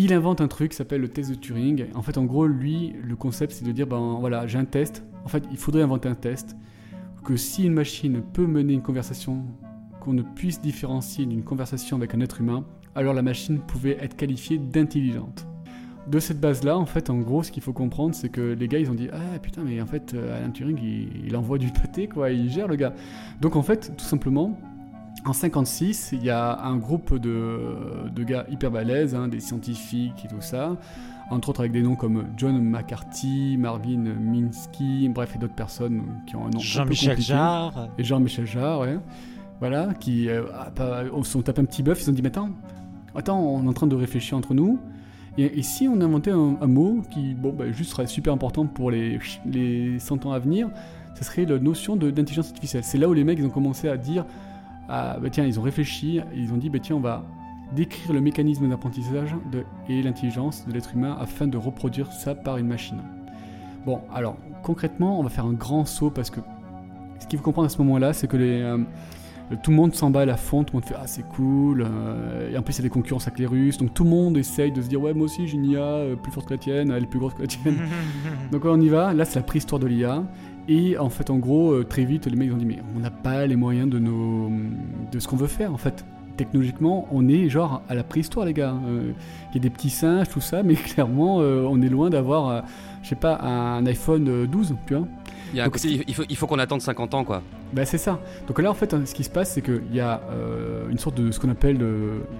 Il invente un truc qui s'appelle le test de Turing. En fait, en gros, lui, le concept, c'est de dire, ben voilà, j'ai un test. En fait, il faudrait inventer un test que si une machine peut mener une conversation qu'on ne puisse différencier d'une conversation avec un être humain, alors la machine pouvait être qualifiée d'intelligente. De cette base-là, en fait, en gros, ce qu'il faut comprendre, c'est que les gars, ils ont dit Ah putain, mais en fait, euh, Alan Turing, il, il envoie du pâté, quoi, il gère le gars. Donc, en fait, tout simplement, en 56, il y a un groupe de, de gars hyper balèzes, hein, des scientifiques et tout ça, entre autres avec des noms comme John McCarthy, Marvin Minsky, bref, et d'autres personnes qui ont un nom Jean-Michel. Jarre. Et Jean-Michel Jarre, ouais. Voilà, qui euh, sont tapé un petit bœuf, ils se sont dit, mais attends, attends, on est en train de réfléchir entre nous. Et, et si on inventait un, un mot qui, bon, bah, juste serait super important pour les, les 100 ans à venir, ce serait la notion d'intelligence artificielle. C'est là où les mecs, ils ont commencé à dire, ah, bah, tiens, ils ont réfléchi, et ils ont dit, bah, tiens, on va décrire le mécanisme d'apprentissage et l'intelligence de l'être humain afin de reproduire ça par une machine. Bon, alors, concrètement, on va faire un grand saut parce que ce qu'il faut comprendre à ce moment-là, c'est que les, euh, tout le monde s'emballe à fond, tout le monde fait Ah, c'est cool. euh, et en plus, il y a des concurrences avec les Russes, donc tout le monde essaye de se dire Ouais, moi aussi j'ai une IA euh, plus forte que la tienne, elle est plus grosse que la tienne. donc on y va. Là, c'est la préhistoire de l'IA. Et en fait, en gros, euh, très vite, les mecs ont dit Mais on n'a pas les moyens de, nos, de ce qu'on veut faire en fait. Technologiquement, on est genre à la préhistoire, les gars. Euh, Il y a des petits singes, tout ça, mais clairement, euh, on est loin d'avoir, euh, je sais pas, un iPhone euh, 12, tu vois. Il, y a un Donc, côté- il faut, il faut qu'on attende 50 ans, quoi. Bah c'est ça. Donc là en fait hein, ce qui se passe c'est qu'il y a une sorte de ce qu'on appelle,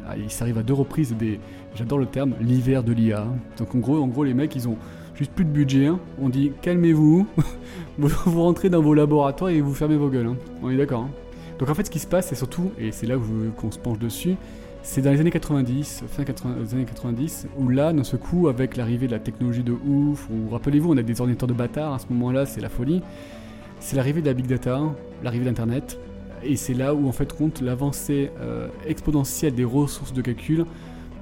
ah, il s'arrive à deux reprises des, j'adore le terme, l'hiver de l'IA. Donc en gros, en gros les mecs ils ont juste plus de budget. hein. On dit calmez-vous, vous, rentrez dans vos laboratoires et vous fermez vos gueules. hein. On est d'accord. hein. Donc en fait, ce qui se passe, c'est surtout, et c'est là qu'on se penche dessus, c'est dans les années 90, fin 80, les années 90, où là, d'un seul coup, avec l'arrivée de la technologie de ouf, où rappelez-vous, on a des ordinateurs de bâtards à ce moment-là, c'est la folie. C'est l'arrivée de la big data, l'arrivée d'Internet, et c'est là où en fait compte l'avancée euh, exponentielle des ressources de calcul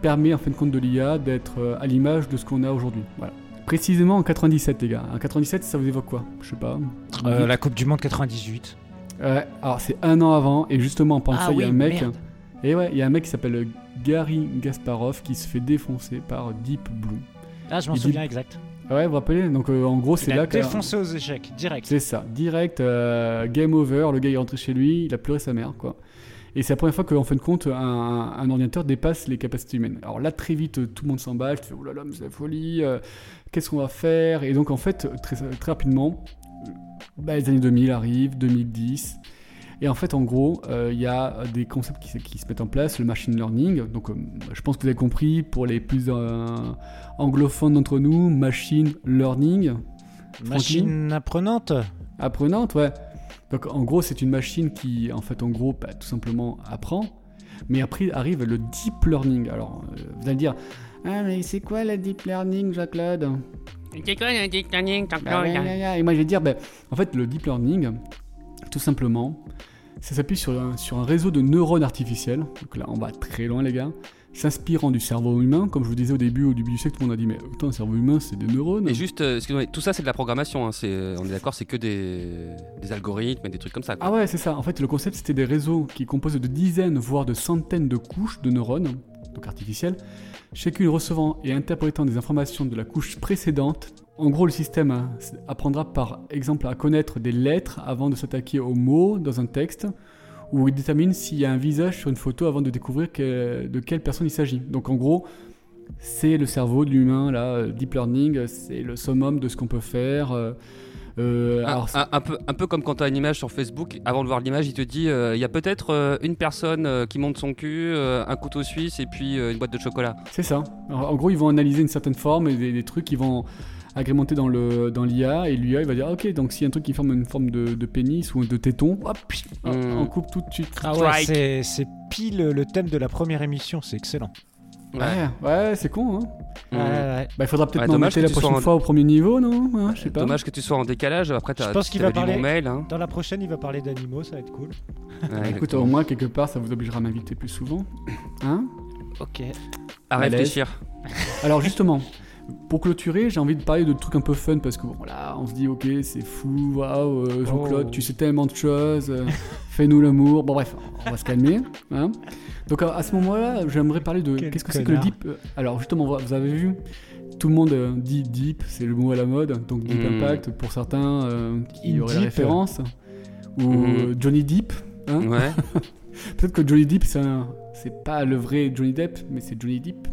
permet en fin de compte de l'IA d'être euh, à l'image de ce qu'on a aujourd'hui. Voilà. Précisément en 97 les gars. En 97 ça vous évoque quoi? Je sais pas. Euh, la Coupe du Monde 98. Ouais, alors c'est un an avant et justement pendant Ah ça il y a un mec. merde. Et ouais, il y a un mec qui s'appelle Gary Gasparov qui se fait défoncer par Deep Blue. Ah, je m'en souviens Deep- exact. Ouais, vous vous rappelez? Donc euh, en gros c'est Il a là que défoncé aux échecs, direct. c'est ça, direct, euh, game over, le gars il est rentré chez lui, il a pleuré sa mère, quoi. Et c'est la première fois qu'en fin de compte, un, un ordinateur dépasse les capacités humaines. Alors là, très vite, tout le monde s'emballe, tu fais, oh là là, mais c'est la folie, euh, qu'est-ce qu'on va faire? Et donc en fait, très, très rapidement, bah, les années 2000 arrivent, 2010, et en fait, en gros, euh, il y a des concepts qui, se- qui se mettent en place, le machine learning. Donc, euh, je pense que vous avez compris, pour les plus euh, anglophones d'entre nous, machine learning. Machine apprenante? Apprenante, ouais. Donc en gros, c'est une machine qui, en fait, en gros, bah, tout simplement apprend. Mais après arrive le deep learning. Alors, euh, vous allez dire, ah mais c'est quoi le deep learning, Jacques-Claude C'est quoi le deep learning, Bah, ouais, ouais. Et moi, je vais dire, ben, en fait, le deep learning, tout simplement, ça s'appuie sur un, sur un réseau de neurones artificiels. Donc là, on va très loin, les gars. S'inspirant du cerveau humain, comme je vous disais au début, au début du siècle, tout le monde a dit, mais autant le cerveau humain, c'est des neurones. Et juste, euh, excusez-moi, tout ça c'est de la programmation, hein, c'est- on est d'accord, c'est que des, des algorithmes et des trucs comme ça. quoi. Ah ouais, c'est ça. En fait, le concept, c'était des réseaux qui composent de dizaines, voire de centaines de couches de neurones, donc artificielles, chacune recevant et interprétant des informations de la couche précédente. En gros, le système hein, apprendra par exemple à connaître des lettres avant de s'attaquer aux mots dans un texte, ou il détermine s'il y a un visage sur une photo avant de découvrir que- de quelle personne il s'agit. Donc en gros, c'est le cerveau de l'humain, là, euh, deep learning, c'est le summum de ce qu'on peut faire. euh, euh, Un, alors, un- un peu, un peu comme quand tu as une image sur Facebook, avant de voir l'image, il te dit euh, il y a peut-être euh, une personne euh, qui monte son cul, euh, un couteau suisse et puis euh, une boîte de chocolat. C'est ça. Alors, en gros, ils vont analyser une certaine forme et des, des trucs qu'ils vont agrémenter dans le dans l'IA et l'IA il va dire ok donc s'il y a un truc qui forme une forme de, de pénis ou de téton hop hop, Mm. on coupe tout de suite Ah ouais, c'est- c'est pile le thème de la première émission, c'est excellent. ouais ouais c'est con hein Mm. Ouais, ouais. bah il faudra peut-être Ouais, m'en la prochaine en- fois au premier niveau non? Hein, je sais pas Dommage que tu sois en décalage, après Je pense qu'il va lu parler. mon mail. Hein. Dans la prochaine, il va parler d'animaux, ça va être cool. Ouais, Écoute au moins quelque part ça vous obligera à m'inviter plus souvent hein? Ok. à réfléchir. Alors justement, pour clôturer, j'ai envie de parler de trucs un peu fun parce que bon là, on se dit ok, c'est fou, waouh, euh, Jean-Claude, Oh. tu sais tellement de choses, euh, fais-nous l'amour. Bon bref, on va se calmer. hein. Donc à, à ce moment-là, j'aimerais parler de qu'est-ce que c'est que le deep. euh, Alors justement, vous avez vu, tout le monde dit deep, c'est le mot à la mode, donc deep Mm. impact pour certains euh, qui In auraient la deep. référence ou Mm. euh, Johnny Deep. hein. Ouais. Peut-être que Johnny Depp, c'est pas le vrai Johnny Depp, mais c'est Johnny Depp.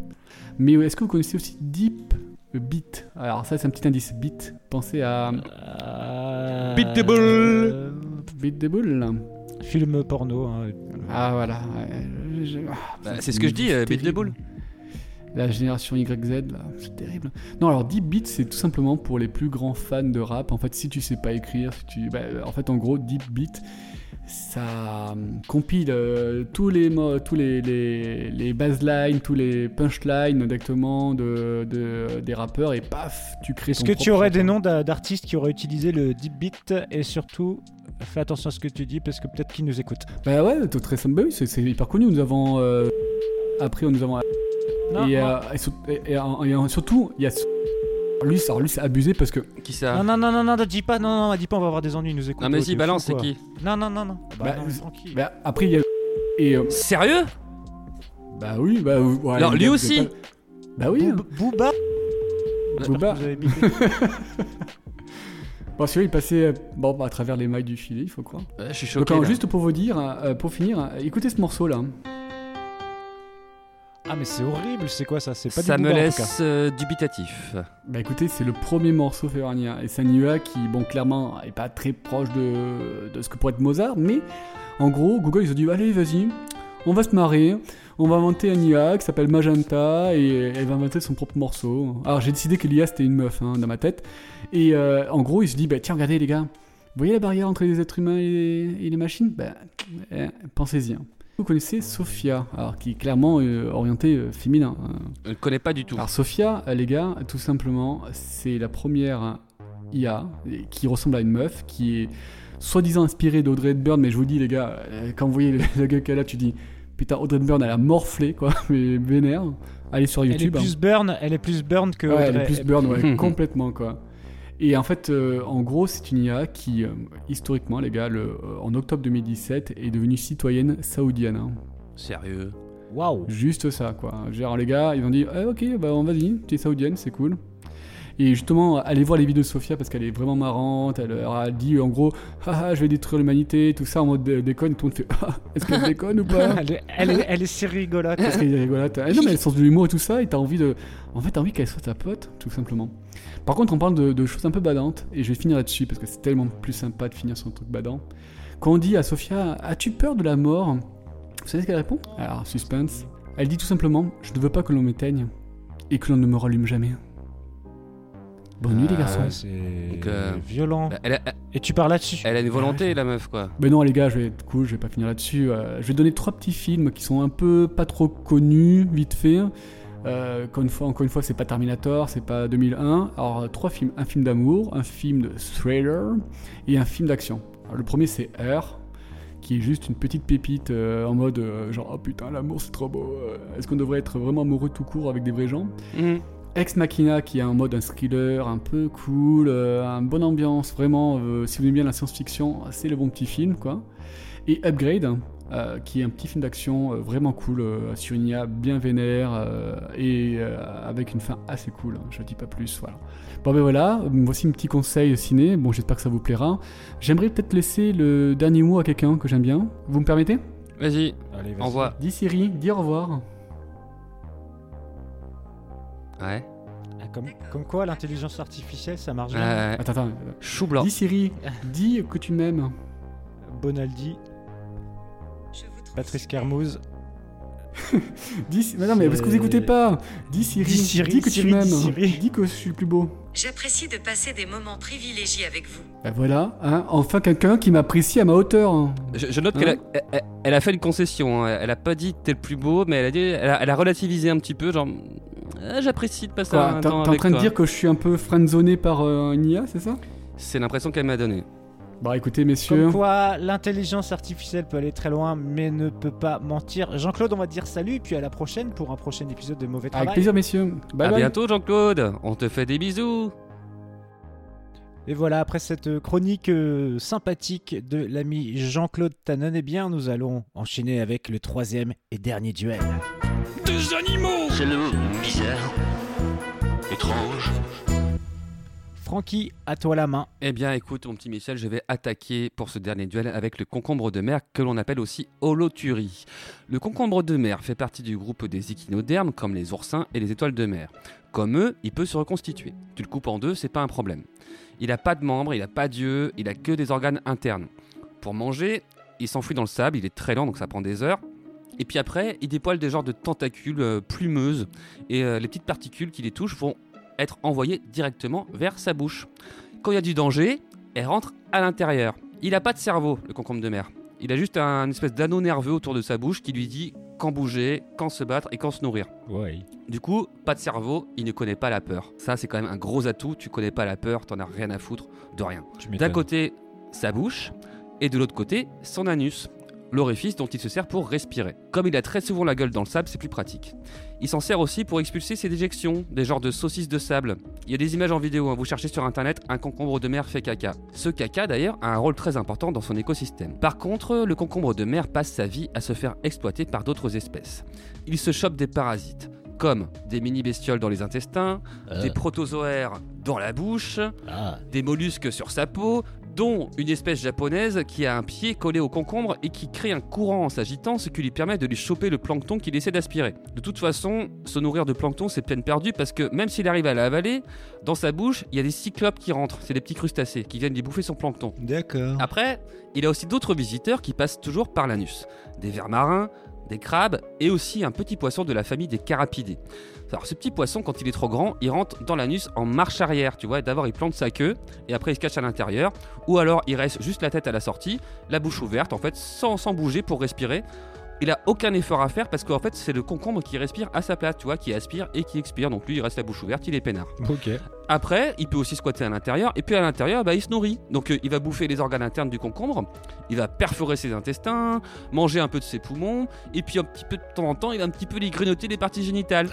Mais est-ce que vous connaissez aussi Deep Beat? Alors ça, c'est un petit indice. Beat. Pensez à Euh, Beat the Bull. Beat the Bull. Film porno. hein. Ah voilà. ouais, je- ah, Bah, c'est ce que je dis, euh, Beat the. Bull. La génération YZ, là, c'est terrible. Non, alors Deep Beat, c'est tout simplement pour les plus grands fans de rap. En fait, si tu sais pas écrire, si tu, bah, en fait, en gros, Deep Beat, ça hum, compile euh, tous les tous les, les, les baselines, tous les punchlines directement de, de- des rappeurs et paf, tu crées. Est-ce que tu aurais des noms d'a- d'artistes qui auraient utilisé le deep beat et surtout fais attention à ce que tu dis parce que peut-être qu'ils nous écoutent. Bah ouais. Bah c'est hyper connu. Nous avons euh, après, nous avons Non, et, non. euh, et- et surtout, il y a lui, alors lui, c'est abusé parce que Qui ça Non, non, non, non, non, ne dis pas, non, non, dis pas, on va avoir des ennuis, nous écoutent. Non, mais si, balance, c'est qui Non, non, non, non. Bah, Bah, non, tranquille. bah, après il y a et euh, Sérieux bah oui, bah ouais, Alors, lui aussi pas- Bah oui. hein. Boub- Booba Booba. Vous avez bipé. Bon, celui-là, il passait euh, bon, à travers les mailles du filet, il faut croire. Ouais, Je suis Donc, choqué. alors, là. juste pour vous dire, euh, pour finir, écoutez ce morceau-là. Ah, mais c'est horrible, c'est quoi ça? C'est pas Ça du me Booba, en tout cas. laisse euh, dubitatif. Bah écoutez, c'est le premier morceau fait par Nia. Et c'est un qui, bon, clairement, est pas très proche de, de ce que pourrait être Mozart, mais en gros, Google, ils ont dit, allez, vas-y, on va se marrer, on va inventer un IA qui s'appelle Magenta, et elle va inventer son propre morceau. Alors j'ai décidé que l'IA, c'était une meuf, hein, dans ma tête. Et euh, en gros, ils se dit, bah tiens, regardez les gars, voyez la barrière entre les êtres humains et, et les machines? Ben, eh, pensez-y. hein. Vous connaissez Sophia, alors qui est clairement euh, orientée euh, féminin. hein. Je ne connais pas du tout. Alors Sophia, euh, les gars, tout simplement, c'est la première IA qui ressemble à une meuf, qui est soi-disant inspirée d'Audrey Hepburn, mais je vous dis les gars, euh, quand vous voyez la gueule qu'elle a, tu dis putain Audrey Hepburn elle a morflé quoi, mais vénère. Allez sur Elle est YouTube. hein. plus burn, elle est plus burn que. Ouais, elle est plus burn, ouais, complètement quoi. Et en fait, euh, en gros, c'est une IA qui, euh, historiquement, les gars, le- euh, en octobre 2017, est devenue citoyenne saoudienne. hein. Sérieux? Waouh. Juste ça, quoi. Genre, les gars, ils ont dit, Eh, ok, bah, on vas-y, tu es saoudienne, c'est cool. Et justement, allez voir les vidéos de Sophia parce qu'elle est vraiment marrante. Elle leur a dit, en gros, ah, ah, je vais détruire l'humanité, tout ça en mode dé- déconne. Tout le monde fait, Ah, est-ce qu'elle déconne ou pas? Elle, est, elle, est, elle est si rigolote. Parce qu'elle est rigolote. Eh non, mais elle a le sens de l'humour et tout ça, et t'as envie de. En fait, t'as envie qu'elle soit ta pote, tout simplement. Par contre, on parle de, de choses un peu badantes, et je vais finir là-dessus parce que c'est tellement plus sympa de finir sur un truc badant. Quand on dit à Sophia, as-tu peur de la mort? Vous savez ce qu'elle répond? Alors, suspense. Elle dit tout simplement, je ne veux pas que l'on m'éteigne et que l'on ne me rallume jamais. Bonne nuit, les Ah, garçons. C'est Donc, euh, violent. bah, elle, a, Et tu parles là-dessus? elle a une volonté, la meuf, quoi. Ben non les gars, je vais être cool, je vais pas finir là-dessus. Euh, je vais donner trois petits films qui sont un peu pas trop connus, vite fait. Euh, encore une fois, encore une fois, c'est pas Terminator, c'est pas 2001. Alors trois films, un film d'amour, un film de thriller et un film d'action. Le premier c'est Air, qui est juste une petite pépite euh, en mode euh, genre oh putain l'amour c'est trop beau. Est-ce qu'on devrait être vraiment amoureux tout court avec des vrais gens? Mhm. Ex Machina qui est en mode un thriller un peu cool, un bonne ambiance, vraiment, si vous aimez bien la science-fiction, c'est le bon petit film quoi. Et Upgrade, euh, qui est un petit film d'action euh, vraiment cool, euh, sur une IA bien vénère euh, et euh, avec une fin assez cool, hein, je dis pas plus, voilà. Bon ben voilà, voici un petit conseil ciné, bon j'espère que ça vous plaira. J'aimerais peut-être laisser le dernier mot à quelqu'un que j'aime bien, vous me permettez? Vas-y, Allez, vas-y. envoie. Dis Siri, dis au revoir. Ouais. Ah, Comme, comme quoi, l'intelligence artificielle, ça marche bien. Attends, attends. Chou blanc. Dis Siri, dis que tu m'aimes. Bonaldi. Patrice Carmouze. Dis, mais non, mais parce que vous écoutez pas. Dis Siri, Dis Siri, dis que Siri, tu m'aimes. dis que je suis le plus beau. J'apprécie de passer des moments privilégiés avec vous. Ben voilà, hein, enfin quelqu'un qui m'apprécie à ma hauteur. hein. Je, je note Hein qu'elle a, elle- elle a fait une concession. hein. Elle a pas dit t'es le plus beau, mais elle a, dit, elle a, elle a relativisé un petit peu. Genre, Ah, j'apprécie de passer Quoi, un T'es temps t'es en avec train de toi. dire que je suis un peu friendzoné par euh, une IA, c'est ça? C'est l'impression qu'elle m'a donné. Bah écoutez, messieurs. Comme quoi, l'intelligence artificielle peut aller très loin, mais ne peut pas mentir. Jean-Claude, on va te dire salut, et puis à la prochaine pour un prochain épisode de Mauvais Travail. Avec plaisir, messieurs. Bye à bye. bientôt, Jean-Claude. On te fait des bisous. Et voilà, après cette chronique euh, sympathique de l'ami Jean-Claude Tannen, eh bien, nous allons enchaîner avec le troisième et dernier duel. Deux animaux C'est le mot bizarre, étrange. Francky, à toi la main. Eh bien, écoute, mon petit Michel, je vais attaquer pour ce dernier duel avec le concombre de mer que l'on appelle aussi holoturie. Le concombre de mer fait partie du groupe des échinodermes comme les oursins et les étoiles de mer. Comme eux, il peut se reconstituer. Tu le coupes en deux, c'est pas un problème. Il n'a pas de membres, il n'a pas d'yeux, il a que des organes internes. Pour manger, il s'enfuit dans le sable, il est très lent donc ça prend des heures. Et puis après, il dépoile des genres de tentacules euh, plumeuses et euh, les petites particules qui les touchent vont être envoyées directement vers sa bouche. Quand il y a du danger, elle rentre à l'intérieur. Il n'a pas de cerveau, le concombre de mer. Il a juste un espèce d'anneau nerveux autour de sa bouche qui lui dit quand bouger, quand se battre et quand se nourrir. Ouais. Du coup, pas de cerveau, il ne connaît pas la peur. Ça, c'est quand même un gros atout. Tu connais pas la peur, t'en as rien à foutre de rien. D'un côté, sa bouche, et de l'autre côté, son anus, l'orifice dont il se sert pour respirer. Comme il a très souvent la gueule dans le sable, c'est plus pratique. Il s'en sert aussi pour expulser ses déjections, des genres de saucisses de sable. Il y a des images en vidéo, hein. vous cherchez sur internet, un concombre de mer fait caca. Ce caca d'ailleurs a un rôle très important dans son écosystème. Par contre, le concombre de mer passe sa vie à se faire exploiter par d'autres espèces. Il se chope des parasites, comme des mini-bestioles dans les intestins, des protozoaires dans la bouche, des mollusques sur sa peau, dont une espèce japonaise qui a un pied collé au concombre et qui crée un courant en s'agitant, ce qui lui permet de lui choper le plancton qu'il essaie d'aspirer. De toute façon, se nourrir de plancton, c'est peine perdue parce que même s'il arrive à l'avaler, dans sa bouche, il y a des cyclopes qui rentrent, c'est des petits crustacés qui viennent lui bouffer son plancton. D'accord. Après, il a aussi d'autres visiteurs qui passent toujours par l'anus. Des vers marins, des crabes et aussi un petit poisson de la famille des carapidés. Alors ce petit poisson, quand il est trop grand, il rentre dans l'anus en marche arrière, tu vois. D'abord il plante sa queue et après il se cache à l'intérieur. Ou alors il reste juste la tête à la sortie, la bouche ouverte en fait, sans, sans bouger pour respirer. Il a aucun effort à faire parce qu'en fait c'est le concombre qui respire à sa place, tu vois, qui aspire et qui expire. Donc lui il reste la bouche ouverte, il est peinard. Ok. Après, il peut aussi squatter à l'intérieur, et puis à l'intérieur, bah, il se nourrit. Donc euh, il va bouffer les organes internes du concombre, il va perforer ses intestins, manger un peu de ses poumons, et puis un petit peu de temps en temps, il va un petit peu les grignoter les parties génitales.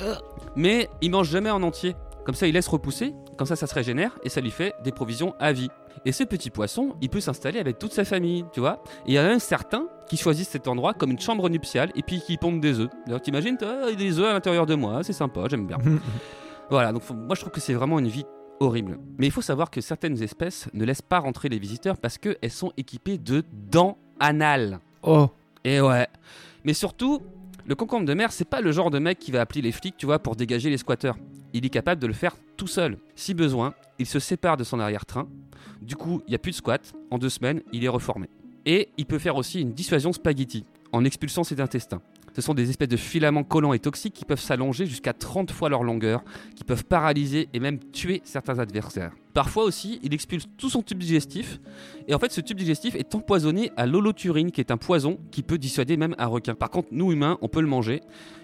Mais il mange jamais en entier. Comme ça, il laisse repousser, comme ça, ça se régénère, et ça lui fait des provisions à vie. Et ce petit poisson, il peut s'installer avec toute sa famille, tu vois. Et il y en a même certains qui choisissent cet endroit comme une chambre nuptiale, et puis qui pondent des œufs. Alors t'imagines, t'as des œufs à l'intérieur de moi, c'est sympa, j'aime bien. Voilà, donc faut- moi je trouve que c'est vraiment une vie horrible. Mais il faut savoir que certaines espèces ne laissent pas rentrer les visiteurs parce qu'elles sont équipées de dents anales. Oh. Et ouais. Mais surtout, le concombre de mer, c'est pas le genre de mec qui va appeler les flics, tu vois, pour dégager les squatteurs. Il est capable de le faire tout seul. Si besoin, il se sépare de son arrière-train. Du coup, il n'y a plus de squat. En deux semaines, il est reformé. Et il peut faire aussi une dissuasion spaghetti en expulsant ses intestins. Ce sont des espèces de filaments collants et toxiques qui peuvent s'allonger jusqu'à 30 fois leur longueur, qui peuvent paralyser et même tuer certains adversaires. Parfois aussi, il expulse tout son tube digestif, et en fait ce tube digestif est empoisonné à l'holoturine, qui est un poison qui peut dissuader même un requin. Par contre, nous humains, on peut le manger,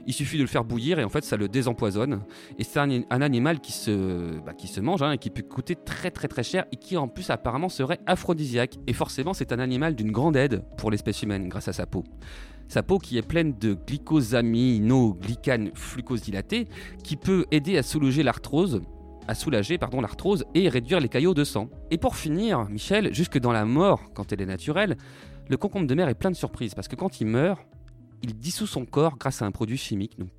il suffit de le faire bouillir, et en fait ça le désempoisonne. Et c'est un, animal qui se, bah, qui se mange, hein, et qui peut coûter très très très cher, et qui en plus apparemment serait aphrodisiaque. Et forcément c'est un animal d'une grande aide pour l'espèce humaine grâce à sa peau. Sa peau qui est pleine de glycosaminoglycane glucosilaté qui peut aider à soulager l'arthrose, à soulager pardon l'arthrose et réduire les caillots de sang. Et pour finir, Michel, jusque dans la mort quand elle est naturelle, le concombre de mer est plein de surprises parce que quand il meurt, il dissout son corps grâce à un produit chimique. Donc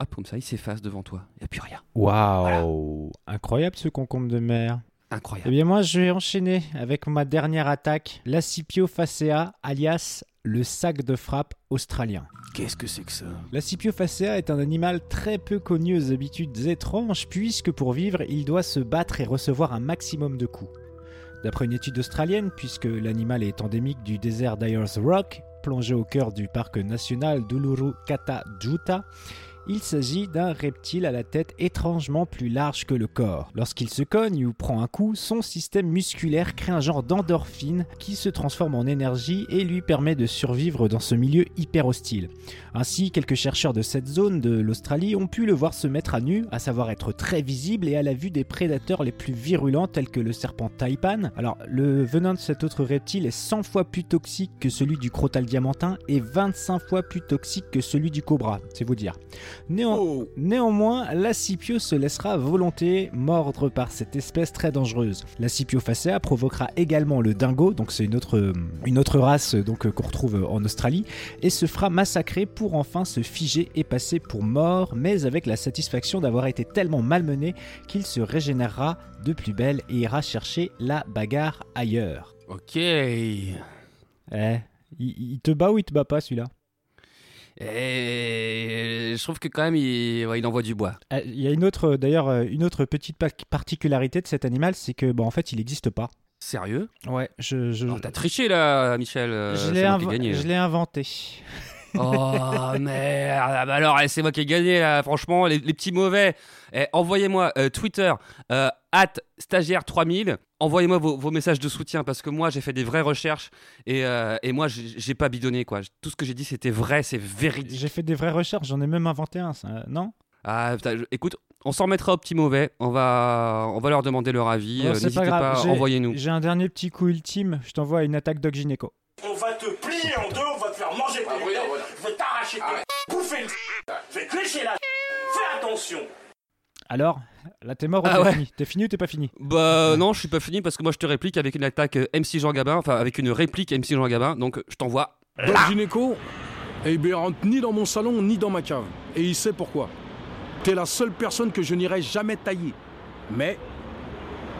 hop comme ça, il s'efface devant toi. Il n'y a plus rien. Waouh Incroyable ce concombre de mer. Incroyable. Eh bien moi je vais enchaîner avec ma dernière attaque, l'Acipio facea, alias le sac de frappe australien. Qu'est-ce que c'est que ça? L'Acipio facea est un animal très peu connu aux habitudes étranges puisque pour vivre il doit se battre et recevoir un maximum de coups. D'après une étude australienne, puisque l'animal est endémique du désert d'Ayers Rock, plongé au cœur du parc national d'Uluru Kata Juta, il s'agit d'un reptile à la tête étrangement plus large que le corps. Lorsqu'il se cogne ou prend un coup, son système musculaire crée un genre d'endorphine qui se transforme en énergie et lui permet de survivre dans ce milieu hyper hostile. Ainsi, quelques chercheurs de cette zone de l'Australie ont pu le voir se mettre à nu, à savoir être très visible et à la vue des prédateurs les plus virulents tels que le serpent taipan. Alors, le venin de cet autre reptile est 100 fois plus toxique que celui du crotal diamantin et 25 fois plus toxique que celui du cobra, c'est vous dire. Néan- Néanmoins, l'acipio se laissera à volonté mordre par cette espèce très dangereuse. L'acipio facea provoquera également le dingo, donc c'est une autre, euh, une autre race euh, donc euh, qu'on retrouve en Australie, et se fera massacrer pour enfin se figer et passer pour mort, mais avec la satisfaction d'avoir été tellement malmené qu'il se régénérera de plus belle et ira chercher la bagarre ailleurs. Ok. Eh, il, il te bat ou il te bat pas celui-là? Et je trouve que quand même il, ouais, il envoie du bois. Euh, Il y a une autre, euh, d'ailleurs, euh, une autre petite pa- particularité de cet animal, c'est que, bon, en fait, il n'existe pas. Sérieux? Ouais, je, je, T'as triché là, Michel. euh, je l'ai inv- gagné. je l'ai inventé. Oh merde, Ah, bah alors eh, c'est moi qui ai gagné là, franchement, les, les petits mauvais. Eh, Envoyez-moi euh, Twitter, euh, at stagiaire 3000, envoyez-moi vos, vos messages de soutien parce que moi j'ai fait des vraies recherches et, euh, et moi j'ai pas bidonné quoi. Tout ce que j'ai dit c'était vrai, c'est véridique. J'ai fait des vraies recherches, j'en ai même inventé un, ça, non? Ah, putain, je- écoute, on s'en remettra aux petits mauvais, on va, on va leur demander leur avis, n'hésitez pas envoyez-nous. J'ai un dernier petit coup ultime, je t'envoie une attaque Doc Gynéco. On va te plier en deux, on va te faire manger tes lunettes, je vais t'arracher tes bouffer le je vais te lécher la Fais attention Alors, là t'es mort ou Ah t'es ouais. fini T'es fini ou t'es pas fini Bah non, je suis pas fini parce que moi je te réplique avec une attaque euh, MC Jean Gabin, enfin avec une réplique MC Jean Gabin, donc je t'envoie Doc Gynéco, eh bien, rentre ni dans mon salon ni dans ma cave. Et il sait pourquoi. T'es la seule personne que je n'irai jamais tailler. Mais,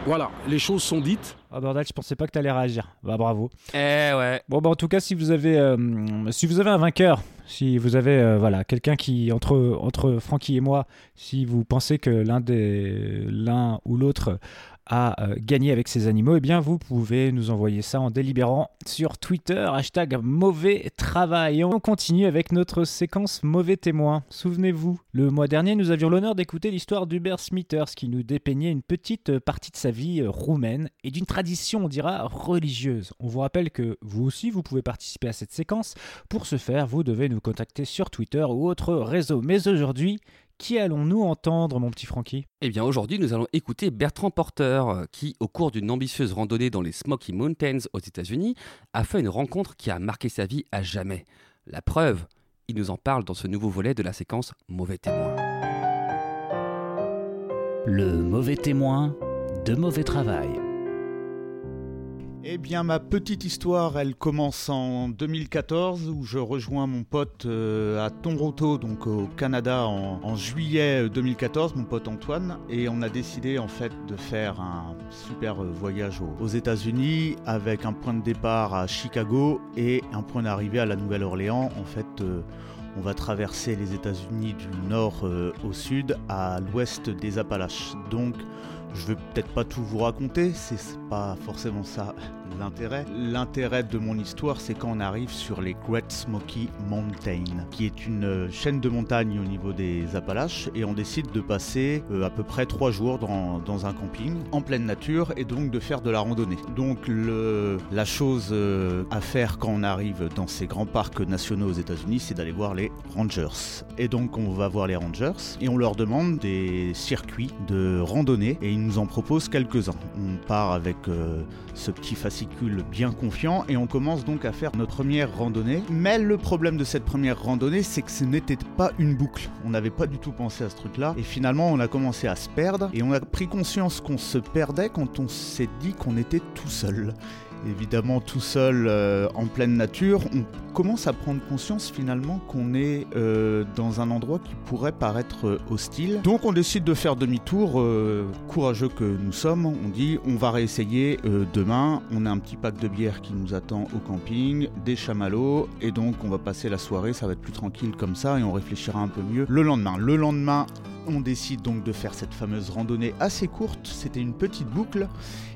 voilà, les choses sont dites. Ah bordel, je pensais pas que t'allais réagir. Bah bravo. Eh ouais. Bon bah en tout cas si vous avez euh, si vous avez un vainqueur, si vous avez euh, voilà quelqu'un qui entre entre Francky et moi, si vous pensez que l'un des l'un ou l'autre à euh, gagner avec ces animaux, eh bien vous pouvez nous envoyer ça en délibérant sur Twitter, hashtag mauvais travail. On continue avec notre séquence mauvais témoin. Souvenez-vous, le mois dernier, nous avions l'honneur d'écouter l'histoire d'Hubert Smithers qui nous dépeignait une petite partie de sa vie euh, roumaine et d'une tradition, on dira, religieuse. On vous rappelle que vous aussi, vous pouvez participer à cette séquence. Pour ce faire, vous devez nous contacter sur Twitter ou autre réseau. Mais aujourd'hui, qui allons-nous entendre, mon petit Francky? Eh bien, aujourd'hui, nous allons écouter Bertrand Porter, euh, qui, au cours d'une ambitieuse randonnée dans les Smoky Mountains aux États-Unis, a fait une rencontre qui a marqué sa vie à jamais. La preuve, il nous en parle dans ce nouveau volet de la séquence Mauvais témoin. Le mauvais témoin de mauvais travail. Eh bien, ma petite histoire, elle commence en 2014 où je rejoins mon pote euh, à Toronto, donc au Canada, en, juillet 2014, mon pote Antoine, et on a décidé en fait de faire un super voyage aux, aux États-Unis avec un point de départ à Chicago et un point d'arrivée à la Nouvelle-Orléans. En fait, euh, on va traverser les États-Unis du nord euh, au sud, à l'ouest des Appalaches. Donc, je vais peut-être pas tout vous raconter, c'est pas forcément ça l'intérêt. De mon histoire, c'est quand on arrive sur les Great Smoky Mountains, qui est une chaîne de montagnes au niveau des Appalaches, et on décide de passer euh, à peu près trois jours dans, un camping en pleine nature et donc de faire de la randonnée. Donc la chose euh, à faire quand on arrive dans ces grands parcs nationaux aux États-Unis, c'est d'aller voir les rangers. Et donc on va voir les rangers et on leur demande des circuits de randonnée et ils nous en proposent quelques-uns. On part avec euh, ce petit bien confiant et on commence donc à faire notre première randonnée. Mais le problème de cette première randonnée, c'est que ce n'était pas une boucle. On n'avait pas du tout pensé à ce truc-là et finalement on a commencé à se perdre et on a pris conscience qu'on se perdait quand on s'est dit qu'on était tout seul évidemment tout seul euh, en pleine nature, on commence à prendre conscience finalement qu'on est euh, dans un endroit qui pourrait paraître euh, hostile. Donc on décide de faire demi-tour, courageux que nous sommes, on dit on va réessayer demain, on a un petit pack de bière qui nous attend au camping, des chamallows, et donc on va passer la soirée, ça va être plus tranquille comme ça, et on réfléchira un peu mieux le lendemain. Le lendemain, on décide donc de faire cette fameuse randonnée assez courte, c'était une petite boucle,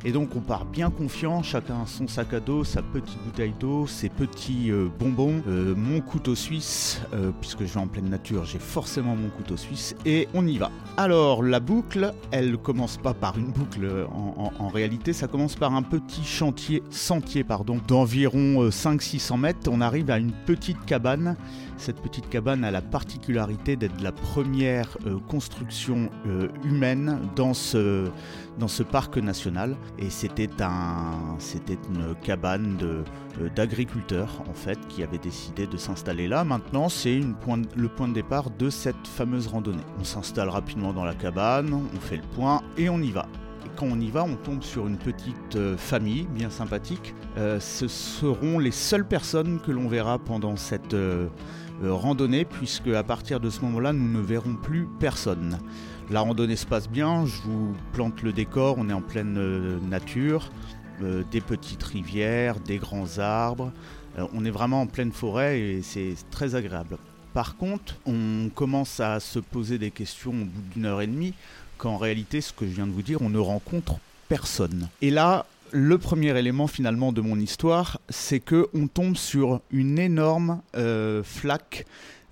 et donc on part bien confiant, chacun son sac à dos, sa petite bouteille d'eau, ses petits euh, bonbons, euh, mon couteau suisse, euh, puisque je vais en pleine nature, j'ai forcément mon couteau suisse, et on y va. Alors la boucle, elle commence pas par une boucle en, réalité, ça commence par un petit chantier, sentier pardon, d'environ 500-600 mètres, on arrive à une petite cabane, cette petite cabane a la particularité d'être la première euh, euh, humaine dans ce, parc national. Et c'était un, une cabane euh, d'agriculteurs en fait qui avaient décidé de s'installer là. Maintenant, c'est le point de départ de cette fameuse randonnée. On s'installe rapidement dans la cabane, on fait le point et on y va quand on y va, on tombe sur une petite euh, famille bien sympathique. Ce seront les seules personnes que l'on verra pendant cette randonnée, puisque à partir de ce moment-là, nous ne verrons plus personne. La randonnée se passe bien, je vous plante le décor, on est en pleine nature, des petites rivières, des grands arbres, on est vraiment en pleine forêt et c'est très agréable. Par contre, on commence à se poser des questions au bout d'une heure et demie qu'en réalité, ce que je viens de vous dire, on ne rencontre personne. Et là, le premier élément finalement de mon histoire, c'est que on tombe sur une énorme euh, flaque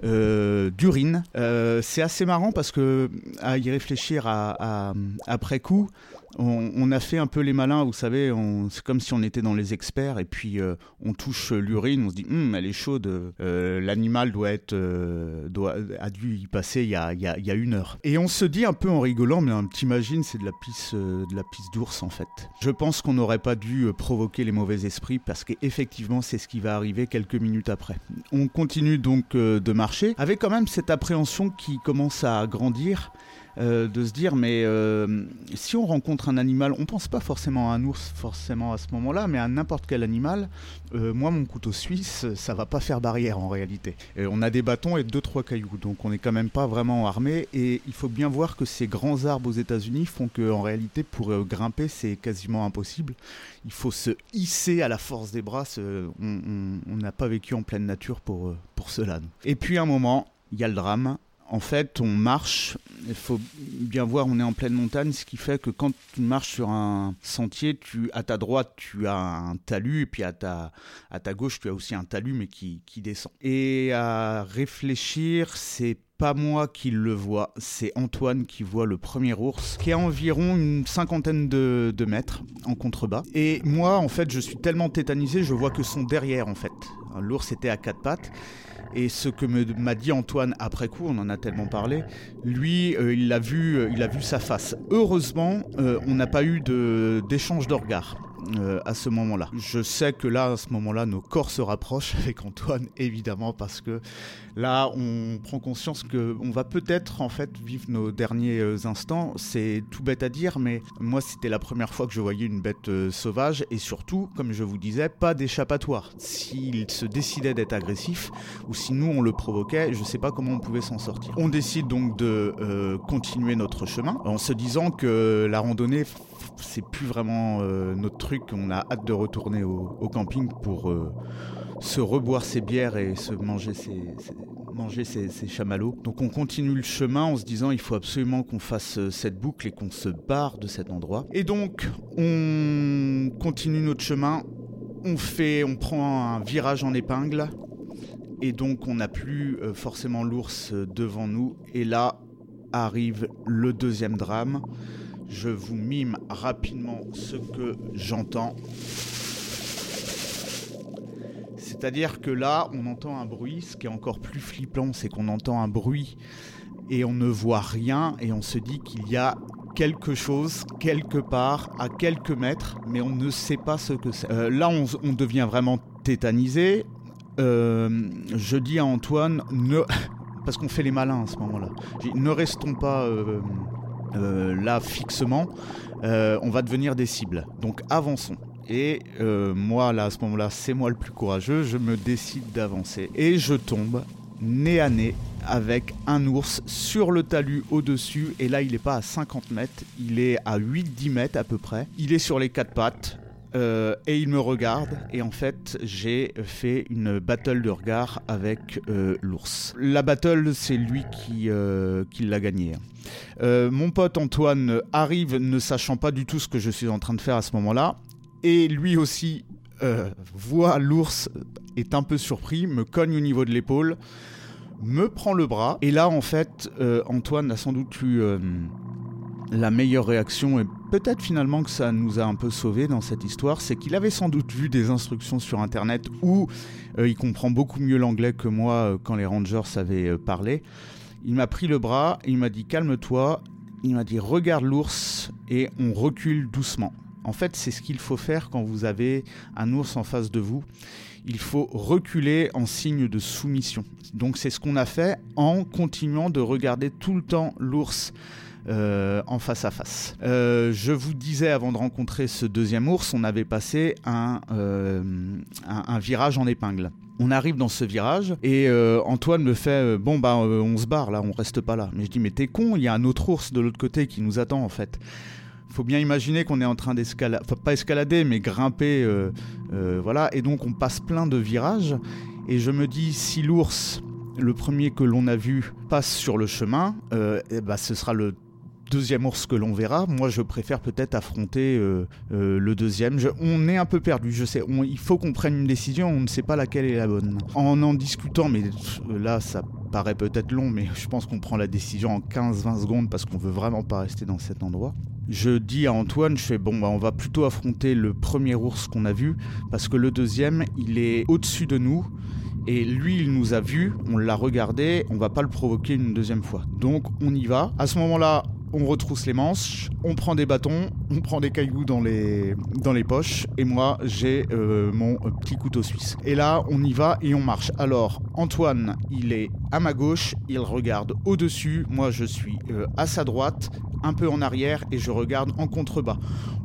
euh, d'urine. Euh, c'est assez marrant parce que à y réfléchir après coup, on, a fait un peu les malins, vous savez, c'est comme si on était dans les experts et puis euh, on touche l'urine, on se dit hm, elle est chaude, euh, l'animal doit être doit, a dû y passer il y a, y a, une heure. Et on se dit un peu en rigolant, mais t'imagines c'est de la pisse de la pisse d'ours en fait. Je pense qu'on n'aurait pas dû provoquer les mauvais esprits parce qu'effectivement c'est ce qui va arriver quelques minutes après. On continue donc de marcher avec quand même cette appréhension qui commence à grandir euh, de se dire mais euh, si on rencontre un animal, on pense pas forcément à un ours forcément à ce moment-là, mais à n'importe quel animal. Euh, moi, mon couteau suisse, ça va pas faire barrière en réalité. Et on a des bâtons et deux trois cailloux, donc on n'est quand même pas vraiment armé. Et il faut bien voir que ces grands arbres aux États-Unis font que en réalité pour grimper c'est quasiment impossible. Il faut se hisser à la force des bras. On n'a pas vécu en pleine nature pour pour cela. Et puis un moment, il y a le drame en fait, on marche. Il faut bien voir, on est en pleine montagne, ce qui fait que quand tu marches sur un sentier, tu, à ta droite, tu as un talus, et puis à ta, gauche, tu as aussi un talus, mais qui, qui descend. Et à réfléchir, c'est pas moi qui le vois, c'est Antoine qui voit le premier ours, qui est environ une cinquantaine de, de mètres en contrebas. Et moi, en fait, je suis tellement tétanisé, je vois que son derrière, en fait. L'ours était à quatre pattes. Et ce que m'a dit Antoine après coup, on en a tellement parlé, lui, euh, il, a vu, euh, il a vu sa face. Heureusement, euh, on n'a pas eu de- d'échange de, regards. Euh, à ce moment-là. Je sais que là, à ce moment-là, nos corps se rapprochent avec Antoine, évidemment, parce que là, on prend conscience que on va peut-être en fait vivre nos derniers euh, instants. C'est tout bête à dire, mais moi, c'était la première fois que je voyais une bête euh, sauvage, et surtout, comme je vous disais, pas d'échappatoire. S'il se décidait d'être agressif, ou si nous on le provoquait, je sais pas comment on pouvait s'en sortir. On décide donc de continuer notre chemin, en se disant que la randonnée c'est plus vraiment euh, notre truc. On a hâte de retourner au, camping pour euh, se reboire ses bières et se manger ses, ses- chamallows. Donc on continue le chemin en se disant il faut absolument qu'on fasse euh, cette boucle et qu'on se barre de cet endroit. Et donc on continue notre chemin. On fait, on prend un virage en épingle. Et donc on n'a plus forcément l'ours devant nous. Et là arrive le deuxième drame. Je vous mime rapidement ce que j'entends. C'est-à-dire que là, on entend un bruit. Ce qui est encore plus flippant, c'est qu'on entend un bruit et on ne voit rien et on se dit qu'il y a quelque chose quelque part à quelques mètres, mais on ne sait pas ce que c'est. Euh, là, on, devient vraiment tétanisé. Euh, je dis à Antoine, ne... parce qu'on fait les malins à ce moment-là, ne restons pas euh, là fixement, euh, on va devenir des cibles. Donc avançons. Et euh, moi, là, à ce moment-là, c'est moi le plus courageux, je me décide d'avancer. Et je tombe nez à nez avec un ours sur le talus au-dessus. Et là, il n'est pas à 50 mètres, il est à 8-10 mètres à peu près. Il est sur les quatre pattes. Euh, et il me regarde et en fait j'ai fait une battle de regard avec euh, l'ours. La battle c'est lui qui, euh, l'a gagné. Mon pote Antoine arrive ne sachant pas du tout ce que je suis en train de faire à ce moment-là et lui aussi voit l'ours, est un peu surpris, me cogne au niveau de l'épaule, me prend le bras. Et là, en fait, Antoine a sans doute eu la meilleure réaction, et peut-être finalement que ça nous a un peu sauvés dans cette histoire, c'est qu'il avait sans doute vu des instructions sur Internet où euh, il comprend beaucoup mieux l'anglais que moi euh, quand les Rangers avaient euh, parlé. Il m'a pris le bras, il m'a dit calme-toi, il m'a dit regarde l'ours et on recule doucement. En fait, c'est ce qu'il faut faire quand vous avez un ours en face de vous. Il faut reculer en signe de soumission. Donc c'est ce qu'on a fait en continuant de regarder tout le temps l'ours euh, en face à face. Euh, je vous disais avant de rencontrer ce deuxième ours, on avait passé un, euh, un, virage en épingle. On arrive dans ce virage et Antoine me fait bon bah on se barre là, on reste pas là. Mais je dis mais t'es con, il y a un autre ours de l'autre côté qui nous attend en fait. Faut bien imaginer qu'on est en train d'escalader, pas escalader mais grimper, voilà. Et donc on passe plein de virages et je me dis si l'ours, le premier que l'on a vu, passe sur le chemin, eh ben, ce sera le deuxième ours que l'on verra. Moi, je préfère peut-être affronter euh, euh, le deuxième. On est un peu perdu, je sais. Il faut qu'on prenne une décision, on ne sait pas laquelle est la bonne. En en discutant, mais là, ça paraît peut-être long, mais je pense qu'on prend la décision en 15-20 secondes parce qu'on veut vraiment pas rester dans cet endroit. Je dis à Antoine, je fais bon, bah, on va plutôt affronter le premier ours qu'on a vu parce que le deuxième, il est au-dessus de nous. Et lui, il nous a vus, on l'a regardé, on va pas le provoquer une deuxième fois. Donc on y va. À ce moment-là, on retrousse les manches, on prend des bâtons, on prend des cailloux dans les, poches, et moi j'ai euh, mon petit couteau suisse. Et là, on y va et on marche. Alors, Antoine, il est à ma gauche, il regarde au-dessus, moi je suis euh, à sa droite, un peu en arrière, et je regarde en contrebas.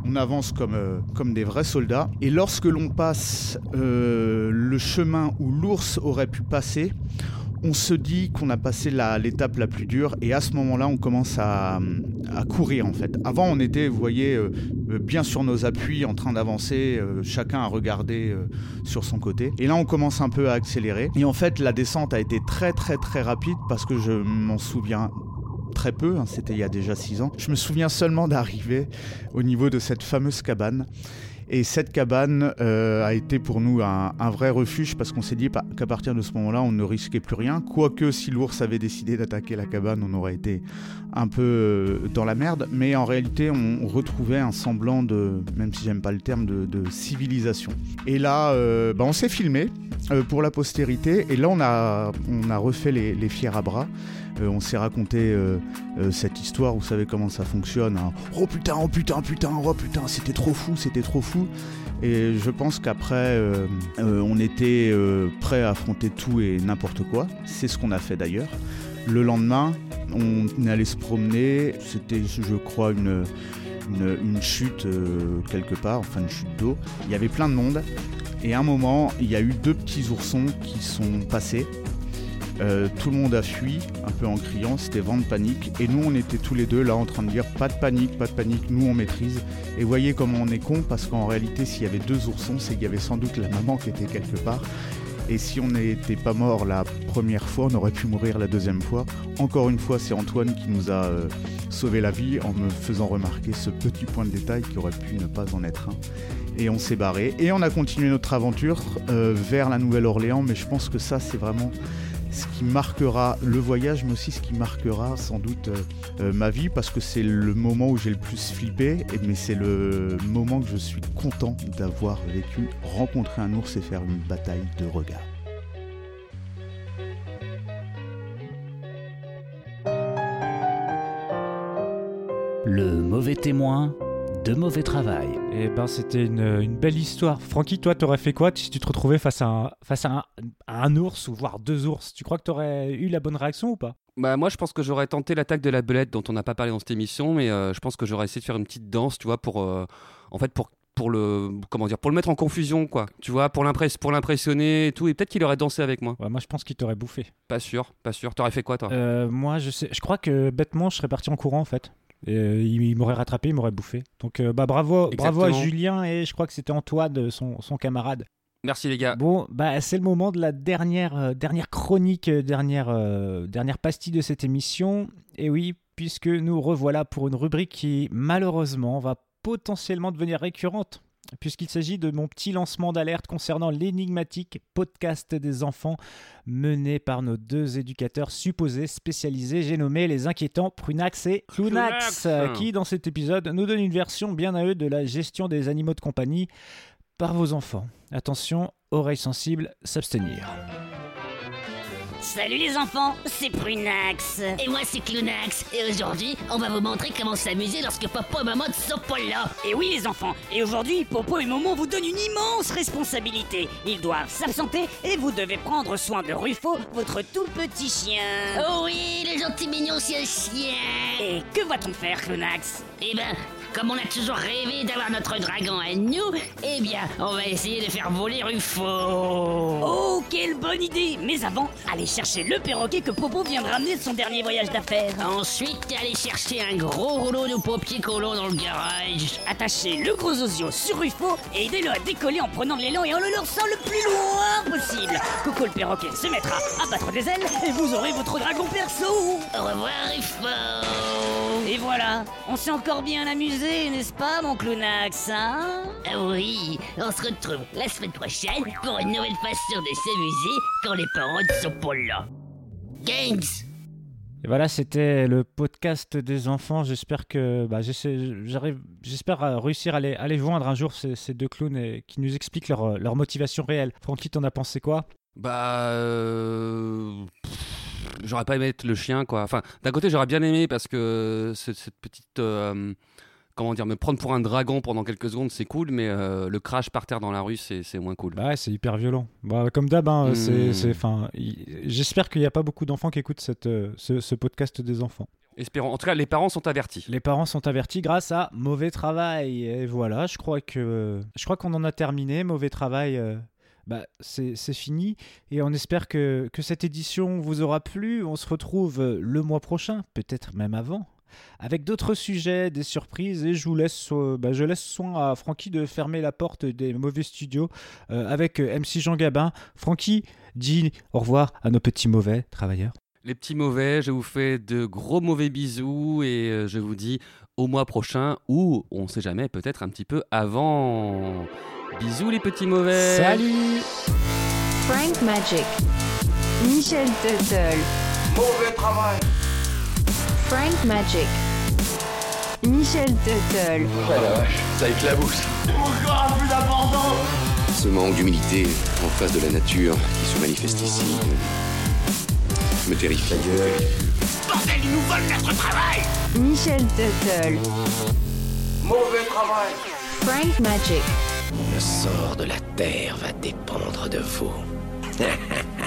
On avance comme, euh, comme des vrais soldats, et lorsque l'on passe le chemin où l'ours aurait pu passer, on se dit qu'on a passé l'étape la, plus dure et à ce moment-là, on commence à, courir en fait. Avant, on était, vous voyez, euh, euh, bien sur nos appuis, en train d'avancer, euh, chacun à regarder sur son côté. Et là, on commence un peu à accélérer. Et en fait, la descente a été très très très rapide parce que je m'en souviens très peu, hein, c'était il y a déjà 6 ans. Je me souviens seulement d'arriver au niveau de cette fameuse cabane. Et cette cabane euh, a été pour nous un, vrai refuge parce qu'on s'est dit qu'à partir de ce moment-là, on ne risquait plus rien. Quoique si l'ours avait décidé d'attaquer la cabane, on aurait été un peu euh, dans la merde. Mais en réalité, on retrouvait un semblant de, même si j'aime pas le terme, de, civilisation. Et là, euh, bah, on s'est filmé pour la postérité. Et là, on a, on a refait les, les fiers à bras. Euh, on s'est raconté euh, euh, cette histoire, vous savez comment ça fonctionne. hein. Oh putain, oh putain, putain, oh putain, c'était trop fou, c'était trop fou. Et je pense qu'après, on était euh, prêt à affronter tout et n'importe quoi. C'est ce qu'on a fait d'ailleurs. Le lendemain, on allait se promener. C'était, je crois, une, une, chute quelque part, enfin une chute d'eau. Il y avait plein de monde. Et à un moment, il y a eu deux petits oursons qui sont passés. Euh, tout le monde a fui, un peu en criant, c'était vent de panique. Et nous, on était tous les deux là en train de dire pas de panique, pas de panique, nous on maîtrise. Et voyez comment on est con, parce qu'en réalité, s'il y avait deux oursons, c'est qu'il y avait sans doute la maman qui était quelque part. Et si on n'était pas mort la première fois, on aurait pu mourir la deuxième fois. Encore une fois, c'est Antoine qui nous a euh, sauvé la vie en me faisant remarquer ce petit point de détail qui aurait pu ne pas en être un. Et on s'est barré. Et on a continué notre aventure euh, vers la Nouvelle-Orléans, mais je pense que ça, c'est vraiment ce qui marquera le voyage, mais aussi ce qui marquera sans doute euh, euh, ma vie, parce que c'est le moment où j'ai le plus flippé, mais c'est le moment que je suis content d'avoir vécu, rencontrer un ours et faire une bataille de regards. Le mauvais témoin de mauvais travail. Et ben c'était une, une belle histoire. Francky, toi, t'aurais fait quoi si tu te retrouvais face à un, face à un, à un ours ou voire deux ours? Tu crois que t'aurais eu la bonne réaction ou pas? Bah moi je pense que j'aurais tenté l'attaque de la belette dont on n'a pas parlé dans cette émission, mais euh, je pense que j'aurais essayé de faire une petite danse, tu vois, pour euh, en fait pour pour le comment dire pour le mettre en confusion quoi. Tu vois pour l'impress pour l'impressionner et tout. Et peut-être qu'il aurait dansé avec moi. Ouais, moi je pense qu'il t'aurait bouffé. Pas sûr pas sûr. T'aurais fait quoi toi? Euh, Moi, je sais, je crois que bêtement, je serais parti en courant en fait. Euh, il, il m'aurait rattrapé, il m'aurait bouffé. Donc euh, bah bravo, bravo à. Julien et je crois que c'était Antoine, son, son camarade. Merci les gars. Bon, bah c'est le moment de la dernière, euh, dernière chronique, euh, dernière, euh, dernière pastille de cette émission. Et oui, puisque nous revoilà pour une rubrique qui malheureusement va potentiellement devenir récurrente. Puisqu'il s'agit de mon petit lancement d'alerte concernant l'énigmatique podcast des enfants mené par nos deux éducateurs supposés spécialisés, j'ai nommé les inquiétants Prunax et Clunax, qui dans cet épisode nous donne une version bien à eux de la gestion des animaux de compagnie par vos enfants. Attention, oreilles sensibles, s'abstenir. Salut les enfants, c'est Prunax. Et moi c'est Clunax, et aujourd'hui on va vous montrer comment s'amuser lorsque Popo et Maman ne sont pas là. Et oui les enfants, et aujourd'hui Popo et Maman vous donnent une immense responsabilité. Ils doivent s'absenter et vous devez prendre soin de Ruffo, votre tout petit chien. Oh oui, le gentil mignon c'est un chien. Et que va-t-on faire, Clunax Eh ben, comme on a toujours rêvé d'avoir notre dragon à nous, eh bien, on va essayer de faire voler Ruffo. Oh, quelle bonne idée Mais avant, allez chercher le perroquet que Popo vient de ramener de son dernier voyage d'affaires. Ensuite, allez chercher un gros rouleau de papier collant dans le garage. Attachez le gros osio sur Ruffo et aidez-le à décoller en prenant de l'élan et en le lançant le plus loin possible. Coco le perroquet se mettra à battre des ailes et vous aurez votre dragon perso. Au revoir, Ruffo. Et voilà, on s'est encore bien amusé, n'est-ce pas, mon clownax, hein? Ah oui, on se retrouve la semaine prochaine pour une nouvelle façon de s'amuser quand les parents ne sont pas là. Gangs Et voilà, c'était le podcast des enfants. J'espère que bah, j'arrive, j'espère euh, réussir à les, à les joindre un jour ces, ces deux clowns et qui nous expliquent leur, euh, leur motivation réelle. Francky, t'en as pensé quoi? Bah. euh, J'aurais pas aimé être le chien, quoi. Enfin, d'un côté, j'aurais bien aimé parce que cette, cette petite. euh, comment dire, me prendre pour un dragon pendant quelques secondes, c'est cool, mais euh, le crash par terre dans la rue, c'est moins cool. Bah ouais, c'est hyper violent. Bah, comme d'hab, hein, c'est, il- j'espère qu'il n'y a pas beaucoup d'enfants qui écoutent cette, euh, ce, ce podcast des enfants. Espérons. En tout cas, les parents sont avertis. Les parents sont avertis grâce à mauvais travail. Et voilà, je crois que je crois qu'on en a terminé. Mauvais travail. euh, bah, c'est fini. Et on espère que, que cette édition vous aura plu. On se retrouve le mois prochain, peut-être même avant, avec d'autres sujets, des surprises. Et je vous laisse, euh, bah, je laisse soin à Francky de fermer la porte des mauvais studios euh, avec euh, MC Jean Gabin. Francky, dis au revoir à nos petits mauvais travailleurs. Les petits mauvais, je vous fais de gros mauvais bisous et je vous dis au mois prochain ou on sait jamais, peut-être un petit peu avant. Bisous les petits mauvais. Salut Frank Magic. Michel Tuttle. Mauvais travail. Frank Magic. Michel Tuttle. Oh la vache, ça éclabousse. Encore un peu d'abandon. Ce manque d'humilité en face de la nature qui se manifeste ici euh, me terrifie. Bordel, ils nous volent notre travail. Michel Tuttle. Mauvais travail. Frank Magic. Le sort de la Terre va dépendre de vous.